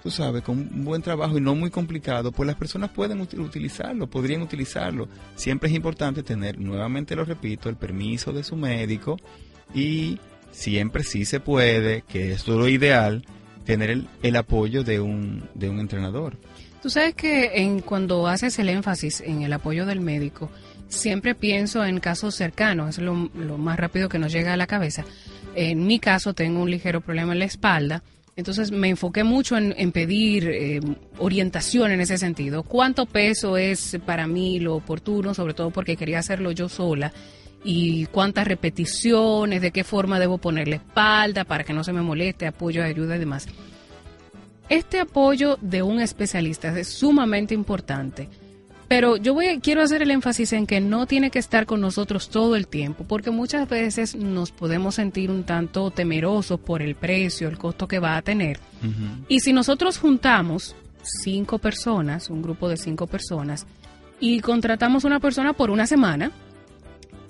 tú sabes, con un buen trabajo y no muy complicado, pues las personas pueden uti- utilizarlo, podrían utilizarlo. Siempre es importante tener, nuevamente lo repito, el permiso de su médico y siempre sí se puede, que es lo ideal, tener el, el apoyo de un, de un entrenador. Tú sabes que en, cuando haces el énfasis en el apoyo del médico, siempre pienso en casos cercanos, es lo más rápido que nos llega a la cabeza. En mi caso tengo un ligero problema en la espalda, entonces me enfoqué mucho en, pedir eh, orientación en ese sentido. ¿Cuánto peso es para mí lo oportuno, sobre todo porque quería hacerlo yo sola? y cuántas repeticiones, de qué forma debo poner la espalda para que no se me moleste, apoyo, ayuda y demás. Este apoyo de un especialista es sumamente importante, pero yo voy, quiero hacer el énfasis en que no tiene que estar con nosotros todo el tiempo, porque muchas veces nos podemos sentir un tanto temerosos por el precio, el costo que va a tener. Y si nosotros juntamos cinco personas, un grupo de cinco personas, y contratamos una persona por una semana,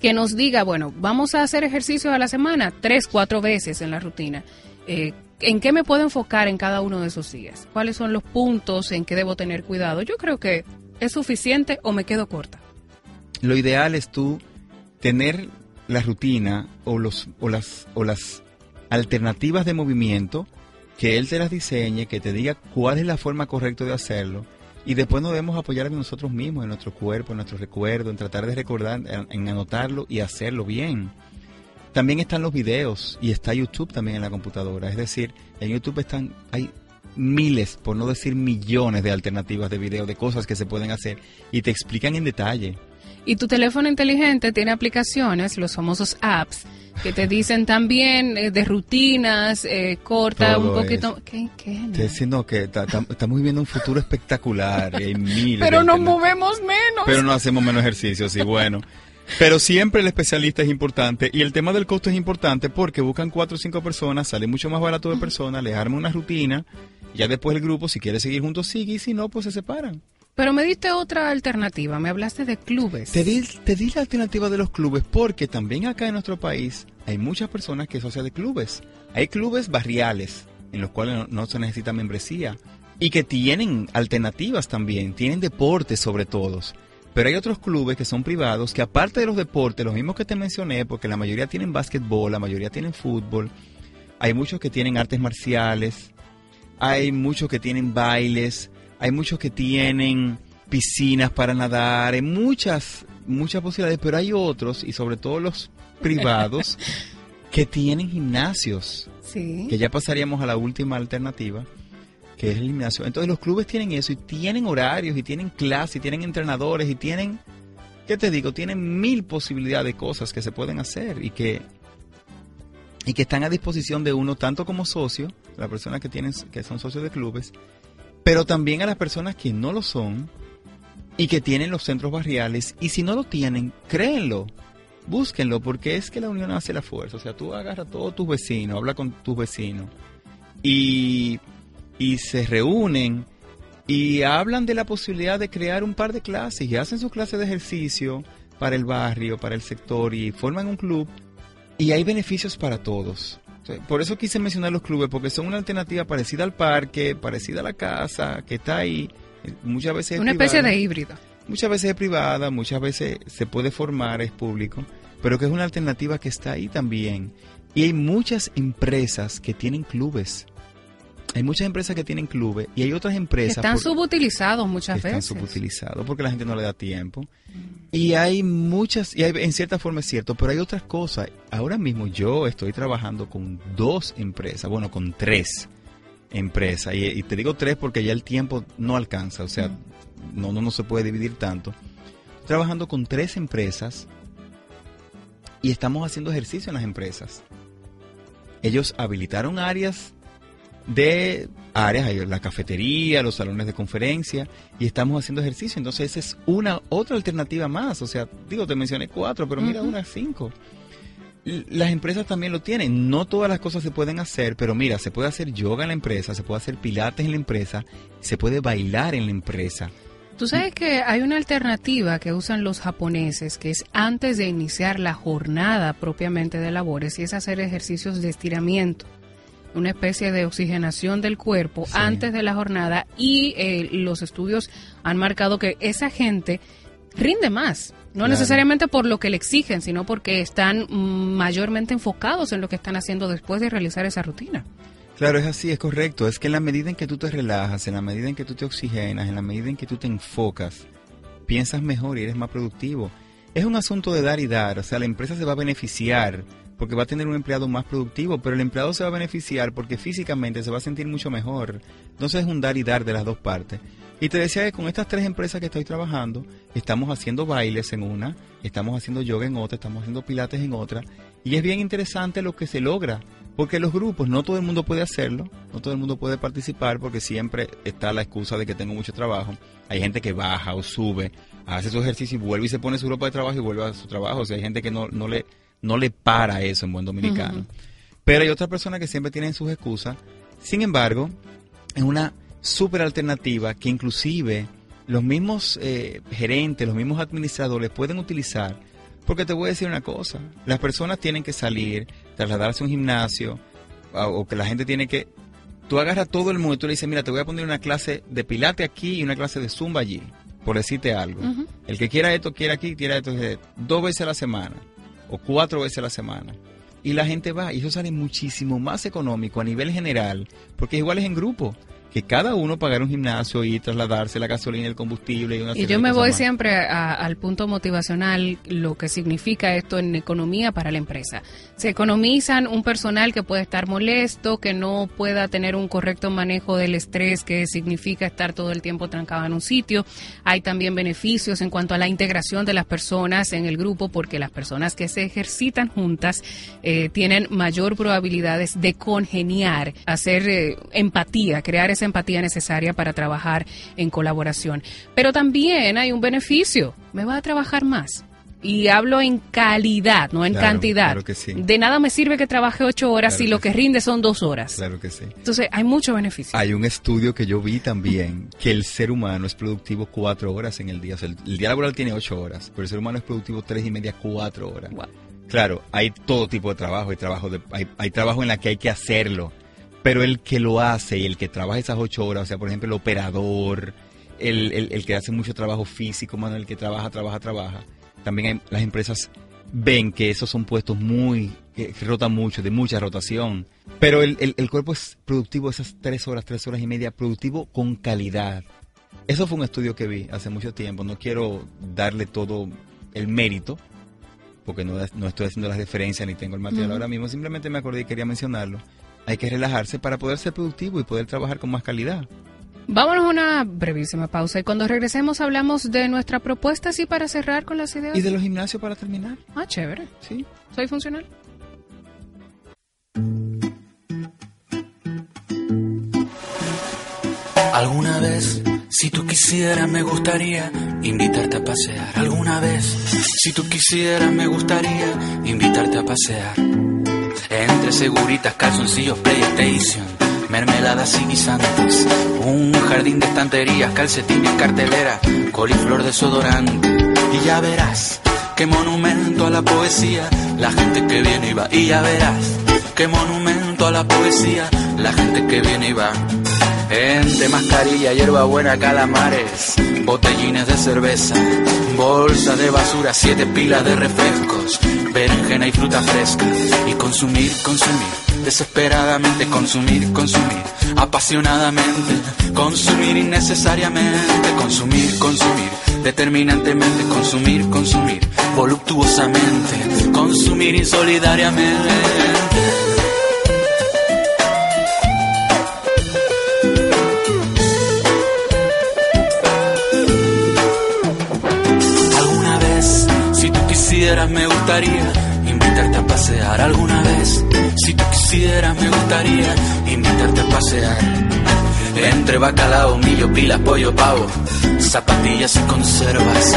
que nos diga, bueno, vamos a hacer ejercicios a la semana, tres, cuatro veces en la rutina. Eh, ¿En qué me puedo enfocar en cada uno de esos días? ¿Cuáles son los puntos en que debo tener cuidado? Yo creo que es suficiente o me quedo corta. Lo ideal es tú tener la rutina o, los, o, las, o las alternativas de movimiento, que él te las diseñe, que te diga cuál es la forma correcta de hacerlo. Y después nos debemos apoyar en nosotros mismos, en nuestro cuerpo, en nuestro recuerdo, en tratar de recordar, en, anotarlo y hacerlo bien. También están los videos y está YouTube también en la computadora. Es decir, en YouTube están, hay miles, por no decir millones de alternativas de video, de cosas que se pueden hacer y te explican en detalle. Y tu teléfono inteligente tiene aplicaciones, los famosos apps, que te dicen también eh, de rutinas, eh, corta Todo un poquito. eso. ¿Qué, qué, no? Te diciendo que ta- ta- estamos viviendo un futuro espectacular y hay miles Pero nos movemos menos. Pero no hacemos menos ejercicio, sí, bueno. Pero siempre el especialista es importante y el tema del costo es importante porque buscan cuatro o cinco personas, sale mucho más barato de persona, les arma una rutina, y ya después el grupo, si quiere seguir juntos, sigue y si no, pues se separan. Pero me diste otra alternativa, me hablaste de clubes. Te di, te di la alternativa de los clubes porque también acá en nuestro país hay muchas personas que socian de clubes. Hay clubes barriales en los cuales no, no se necesita membresía y que tienen alternativas también, tienen deportes sobre todos. Pero hay otros clubes que son privados que aparte de los deportes, los mismos que te mencioné, porque la mayoría tienen básquetbol, la mayoría tienen fútbol, hay muchos que tienen artes marciales, hay muchos que tienen bailes, hay muchos que tienen piscinas para nadar, hay muchas, muchas posibilidades, pero hay otros, y sobre todo los privados, que tienen gimnasios, Sí. que ya pasaríamos a la última alternativa, que es el gimnasio. Entonces los clubes tienen eso y tienen horarios y tienen clases y tienen entrenadores y tienen, ¿qué te digo? Tienen mil posibilidades de cosas que se pueden hacer y que, y que están a disposición de uno tanto como socio, las personas que, tienen, que son socios de clubes, pero también a las personas que no lo son y que tienen los centros barriales y si no lo tienen, créenlo. Búsquenlo porque es que la unión hace la fuerza. O sea, tú agarras a todos tus vecinos, habla con tus vecinos y, y se reúnen y hablan de la posibilidad de crear un par de clases y hacen sus clases de ejercicio para el barrio, para el sector y forman un club y hay beneficios para todos. Por eso quise mencionar los clubes, porque son una alternativa parecida al parque, parecida a la casa, que está ahí. Muchas veces es Una especie privada. de híbrido. Muchas veces es privada, muchas veces se puede formar, es público, pero que es una alternativa que está ahí también. Y hay muchas empresas que tienen clubes. Hay muchas empresas que tienen clubes y hay otras empresas Están por- subutilizados muchas están veces. subutilizados porque la gente no le da tiempo. Y hay muchas, y hay, en cierta forma es cierto, pero hay otras cosas. Ahora mismo yo estoy trabajando con dos empresas, bueno, con tres empresas. Y, y te digo tres porque ya el tiempo no alcanza, o sea, no, no, no se puede dividir tanto. Estoy trabajando con tres empresas y estamos haciendo ejercicio en las empresas. Ellos habilitaron áreas de áreas, hay la cafetería, los salones de conferencia, y estamos haciendo ejercicio. Entonces, esa es una otra alternativa más. O sea, digo, te mencioné cuatro, pero mira, unas cinco. Las empresas también lo tienen. No todas las cosas se pueden hacer, pero mira, se puede hacer yoga en la empresa, se puede hacer pilates en la empresa, se puede bailar en la empresa. Tú sabes que hay una alternativa que usan los japoneses, que es antes de iniciar la jornada propiamente de labores, y es hacer ejercicios de estiramiento, una especie de oxigenación del cuerpo Sí. antes de la jornada, y eh, los estudios han marcado que esa gente rinde más, no Claro. necesariamente por lo que le exigen, sino porque están mayormente enfocados en lo que están haciendo después de realizar esa rutina. Claro, es así, es correcto. Es que en la medida en que tú te relajas, en la medida en que tú te oxigenas, en la medida en que tú te enfocas, piensas mejor y eres más productivo. Es un asunto de dar y dar. O sea, la empresa se va a beneficiar porque va a tener un empleado más productivo, pero el empleado se va a beneficiar porque físicamente se va a sentir mucho mejor. Entonces es un dar y dar de las dos partes. Y te decía que con estas tres empresas que estoy trabajando, estamos haciendo bailes en una, estamos haciendo yoga en otra, estamos haciendo pilates en otra, y es bien interesante lo que se logra, porque los grupos, no todo el mundo puede hacerlo, no todo el mundo puede participar, porque siempre está la excusa de que tengo mucho trabajo. Hay gente que baja o sube, hace su ejercicio y vuelve y se pone su ropa de trabajo y vuelve a su trabajo. O sea, hay gente que no, no, le, no le para eso en buen dominicano. Pero hay otras personas que siempre tienen sus excusas. Sin embargo, es una súper alternativa que inclusive los mismos eh, gerentes, los mismos administradores pueden utilizar. Porque te voy a decir una cosa, las personas tienen que salir, trasladarse a un gimnasio, o que la gente tiene que... Tú agarras todo el mundo y tú le dices, mira, te voy a poner una clase de pilate aquí y una clase de zumba allí, por decirte algo. El que quiera esto, quiera aquí, quiera esto, eh, dos veces a la semana o cuatro veces a la semana. Y la gente va y eso sale muchísimo más económico a nivel general, porque igual es en grupo, que cada uno pagar un gimnasio y trasladarse la gasolina, el combustible y una Y yo me voy más. siempre a- al punto motivacional, lo que significa esto en economía para la empresa. Se economizan un personal que puede estar molesto, que no pueda tener un correcto manejo del estrés, que significa estar todo el tiempo trancado en un sitio. Hay también beneficios en cuanto a la integración de las personas en el grupo, porque las personas que se ejercitan juntas eh, tienen mayor probabilidades de congeniar, hacer eh, empatía, crear esa empatía necesaria para trabajar en colaboración. Pero también hay un beneficio, me va a trabajar más. Y hablo en calidad, no en Claro, cantidad. claro que sí. De nada me sirve que trabaje ocho horas Claro si lo que rinde son dos horas. Claro que sí. Entonces hay mucho beneficio. Hay un estudio que yo vi también que el ser humano es productivo cuatro horas en el día. O sea, el, el día laboral tiene ocho horas, pero el ser humano es productivo tres y media, cuatro horas. Wow. Claro, hay todo tipo de trabajo, hay trabajo, de, hay, hay trabajo en la que hay que hacerlo, pero el que lo hace y el que trabaja esas ocho horas, o sea, por ejemplo, el operador, el, el- el que hace mucho trabajo físico, mano, el que trabaja, trabaja, trabaja, también hay- las empresas ven que esos son puestos muy, que rotan mucho, de mucha rotación, pero el, el- el cuerpo es productivo esas tres horas, tres horas y media, productivo con calidad. Eso fue un estudio que vi hace mucho tiempo, no quiero darle todo el mérito, porque no, no estoy haciendo las referencias ni tengo el material ahora mismo, simplemente me acordé y quería mencionarlo. Hay que relajarse para poder ser productivo y poder trabajar con más calidad. Vámonos a una brevísima pausa y cuando regresemos hablamos de nuestra propuesta así para cerrar con las ideas. Y de los gimnasios para terminar, Ah, chévere. ¿sí? Soy funcional. Alguna vez, si tú quisieras, me gustaría invitarte a pasear. Alguna vez, si tú quisieras, me gustaría invitarte a pasear. Entre seguritas, calzoncillos, PlayStation, mermeladas y guisantes. Un jardín de estanterías, calcetines, cartelera, coliflor desodorante. Y ya verás qué monumento a la poesía, la gente que viene y va. Y ya verás qué monumento a la poesía, la gente que viene y va. Entre mascarilla, hierbabuena, calamares, botellines de cerveza, bolsa de basura, siete pilas de refrescos, berenjena y fruta fresca. Y consumir, consumir, desesperadamente, consumir, consumir, apasionadamente, consumir innecesariamente, consumir, consumir, determinantemente, consumir, consumir, voluptuosamente, consumir insolidariamente. Quisieras, me gustaría invitarte a pasear. Alguna vez, si tú quisieras, me gustaría invitarte a pasear. Entre bacalao, millo, pila, pollo, pavo, zapatillas y conservas,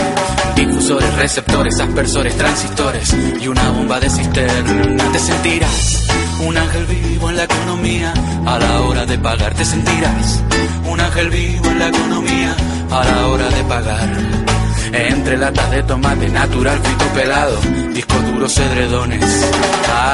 difusores, receptores, aspersores, transistores y una bomba de cisterna. Te sentirás un ángel vivo en la economía a la hora de pagar. Te sentirás un ángel vivo en la economía a la hora de pagar. Entre latas de tomate natural, frito pelado, discos duros, edredones,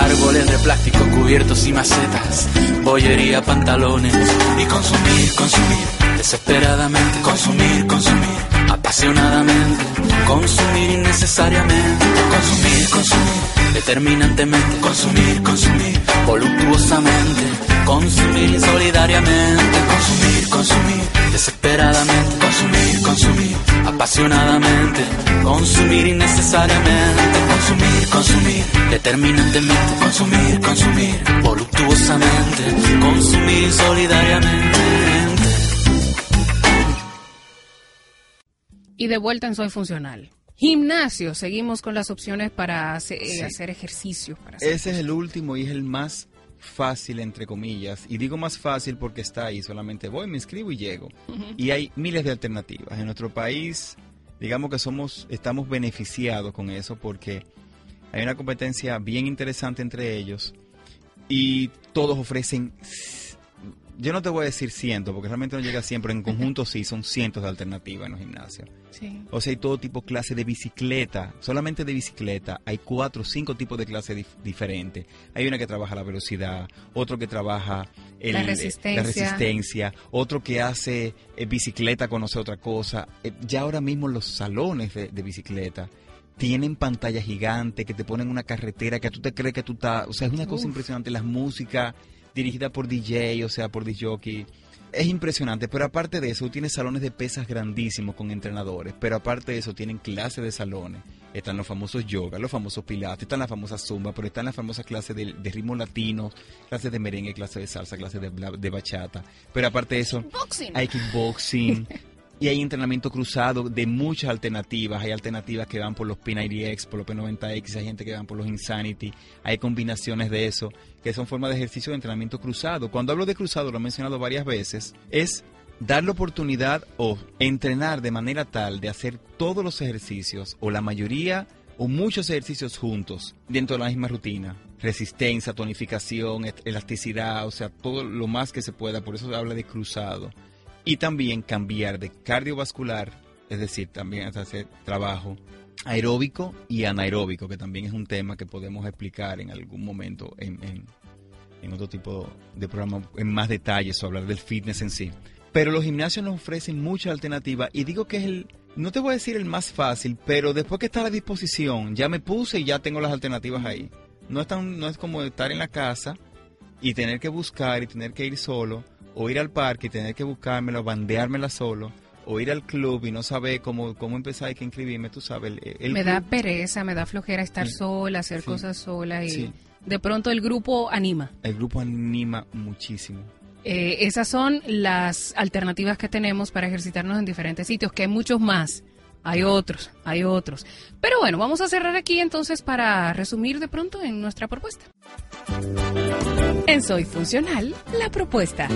árboles de plástico cubiertos y macetas, bollería, pantalones. Y consumir, consumir, desesperadamente, consumir, consumir, apasionadamente, consumir innecesariamente, consumir, consumir, determinantemente, consumir, consumir, voluptuosamente, consumir insolidariamente, consumir, consumir, desesperadamente, consumir, consumir, apasionadamente, consumir innecesariamente, consumir, consumir, determinantemente, consumir, consumir, voluptuosamente, consumir solidariamente. Y de vuelta en Soy Funcional. Gimnasio, seguimos con las opciones para eh, Sí. hacer ejercicio. Para hacer Ese es el último y es el más fácil, entre comillas. Y digo más fácil porque está ahí. Solamente voy, me inscribo y llego. Y hay miles de alternativas. En nuestro país, digamos que somos, estamos beneficiados con eso porque hay una competencia bien interesante entre ellos y todos ofrecen, yo no te voy a decir cientos porque realmente no llega a 100, pero en conjunto sí, son cientos de alternativas en los gimnasios. Sí. O sea, hay todo tipo de clase de bicicleta. Solamente de bicicleta hay cuatro o cinco tipos de clases dif- diferentes. Hay una que trabaja la velocidad, otro que trabaja el- La eh, resistencia. la resistencia, otro que hace eh, bicicleta conoce otra cosa. Eh, ya ahora mismo los salones de, de bicicleta tienen pantalla gigante que te ponen una carretera que tú te crees que tú estás... O sea, es una cosa Uf. impresionante. Las músicas dirigidas por DJ, o sea, por DJ. Es impresionante, pero aparte de eso, tienes salones de pesas grandísimos con entrenadores, pero aparte de eso, tienen clases de salones. Están los famosos yoga, los famosos pilates, están las famosas zumba, pero están las famosas clases de, de ritmo latino, clases de merengue, clases de salsa, clases de, de bachata. Pero aparte de eso, Boxing. hay kickboxing y hay entrenamiento cruzado de muchas alternativas. Hay alternativas que van por los P90X, por los P90X, hay gente que van por los Insanity. Hay combinaciones de eso que son formas de ejercicio de entrenamiento cruzado. Cuando hablo de cruzado, lo he mencionado varias veces, es dar la oportunidad o entrenar de manera tal de hacer todos los ejercicios o la mayoría o muchos ejercicios juntos dentro de la misma rutina. Resistencia, tonificación, elasticidad, o sea, todo lo más que se pueda, por eso se habla de cruzado. Y también cambiar de cardiovascular, es decir, también hacer trabajo aeróbico y anaeróbico, que también es un tema que podemos explicar en algún momento en, en- otro tipo de programa en más detalles o hablar del fitness en sí. Pero los gimnasios nos ofrecen muchas alternativas y digo que es el, no te voy a decir el más fácil, pero después que está a la disposición, ya me puse y ya tengo las alternativas ahí. No es, tan, no es como estar en la casa y tener que buscar y tener que ir solo, o ir al parque y tener que buscármela, bandeármela solo, o ir al club y no saber cómo, cómo empezar hay que inscribirme, tú sabes. El, me da pereza, me da flojera estar sola, hacer cosas sola y de pronto el grupo anima. El grupo anima muchísimo. Eh, esas son las alternativas que tenemos para ejercitarnos en diferentes sitios, que hay muchos más. Hay otros, hay otros. Pero bueno, vamos a cerrar aquí entonces para resumir de pronto en nuestra propuesta. En Soy Funcional, la propuesta.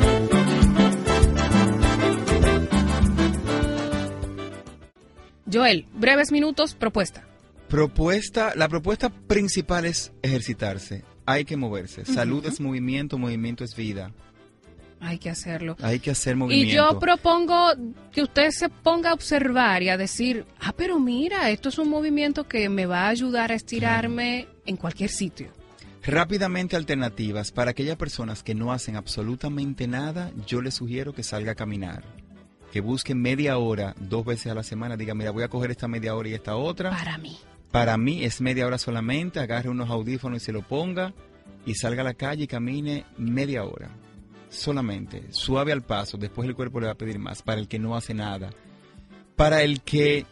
Joel, breves minutos, propuesta. Propuesta, la propuesta principal es ejercitarse. Hay que moverse. Salud es movimiento, movimiento es vida. Hay que hacerlo. Hay que hacer movimiento. Y yo propongo que usted se ponga a observar y a decir, ah, pero mira, esto es un movimiento que me va a ayudar a estirarme en cualquier sitio. Rápidamente alternativas. Para aquellas personas que no hacen absolutamente nada, yo les sugiero que salga a caminar. Que busque media hora, dos veces a la semana. Diga, mira, voy a coger esta media hora y esta otra. Para mí. Para mí es media hora solamente. Agarre unos audífonos y se lo ponga. Y salga a la calle y camine media hora solamente, suave al paso, después el cuerpo le va a pedir más, para el que no hace nada. Para el que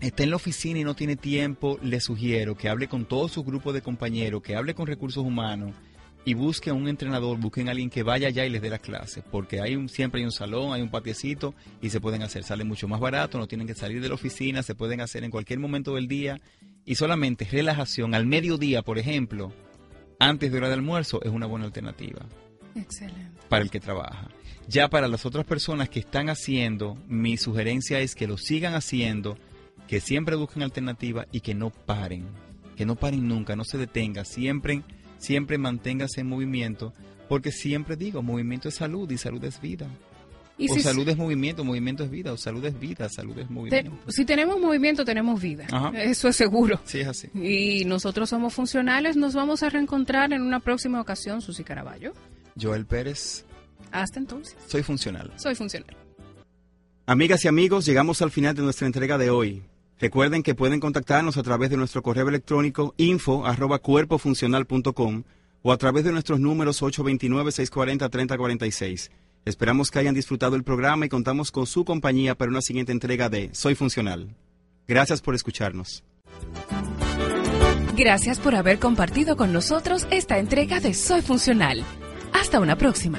está en la oficina y no tiene tiempo, le sugiero que hable con todo su grupo de compañeros, que hable con recursos humanos y busque a un entrenador, busquen a alguien que vaya allá y les dé las clases, porque hay un, siempre hay un salón, hay un patiecito y se pueden hacer, sale mucho más barato, no tienen que salir de la oficina, se pueden hacer en cualquier momento del día y solamente relajación al mediodía, por ejemplo, antes de hora de almuerzo es una buena alternativa. Excelente. Para el que trabaja. Ya para las otras personas que están haciendo, mi sugerencia es que lo sigan haciendo, que siempre busquen alternativas y que no paren. Que no paren nunca, no se detenga, siempre, siempre manténgase en movimiento, porque siempre digo, movimiento es salud y salud es vida. o salud es movimiento, movimiento es vida, o salud es vida, salud es movimiento. si tenemos movimiento, tenemos vida. Eso es seguro. Sí, es así. Y nosotros somos funcionales, nos vamos a reencontrar en una próxima ocasión, Susi Caraballo. Joel Pérez. Hasta entonces. Soy funcional. Soy funcional. Amigas y amigos, llegamos al final de nuestra entrega de hoy. Recuerden que pueden contactarnos a través de nuestro correo electrónico info arroba cuerpofuncional.com o a través de nuestros números 829-640-3046. Esperamos que hayan disfrutado el programa y contamos con su compañía para una siguiente entrega de Soy Funcional. Gracias por escucharnos. Gracias por haber compartido con nosotros esta entrega de Soy Funcional. Hasta una próxima.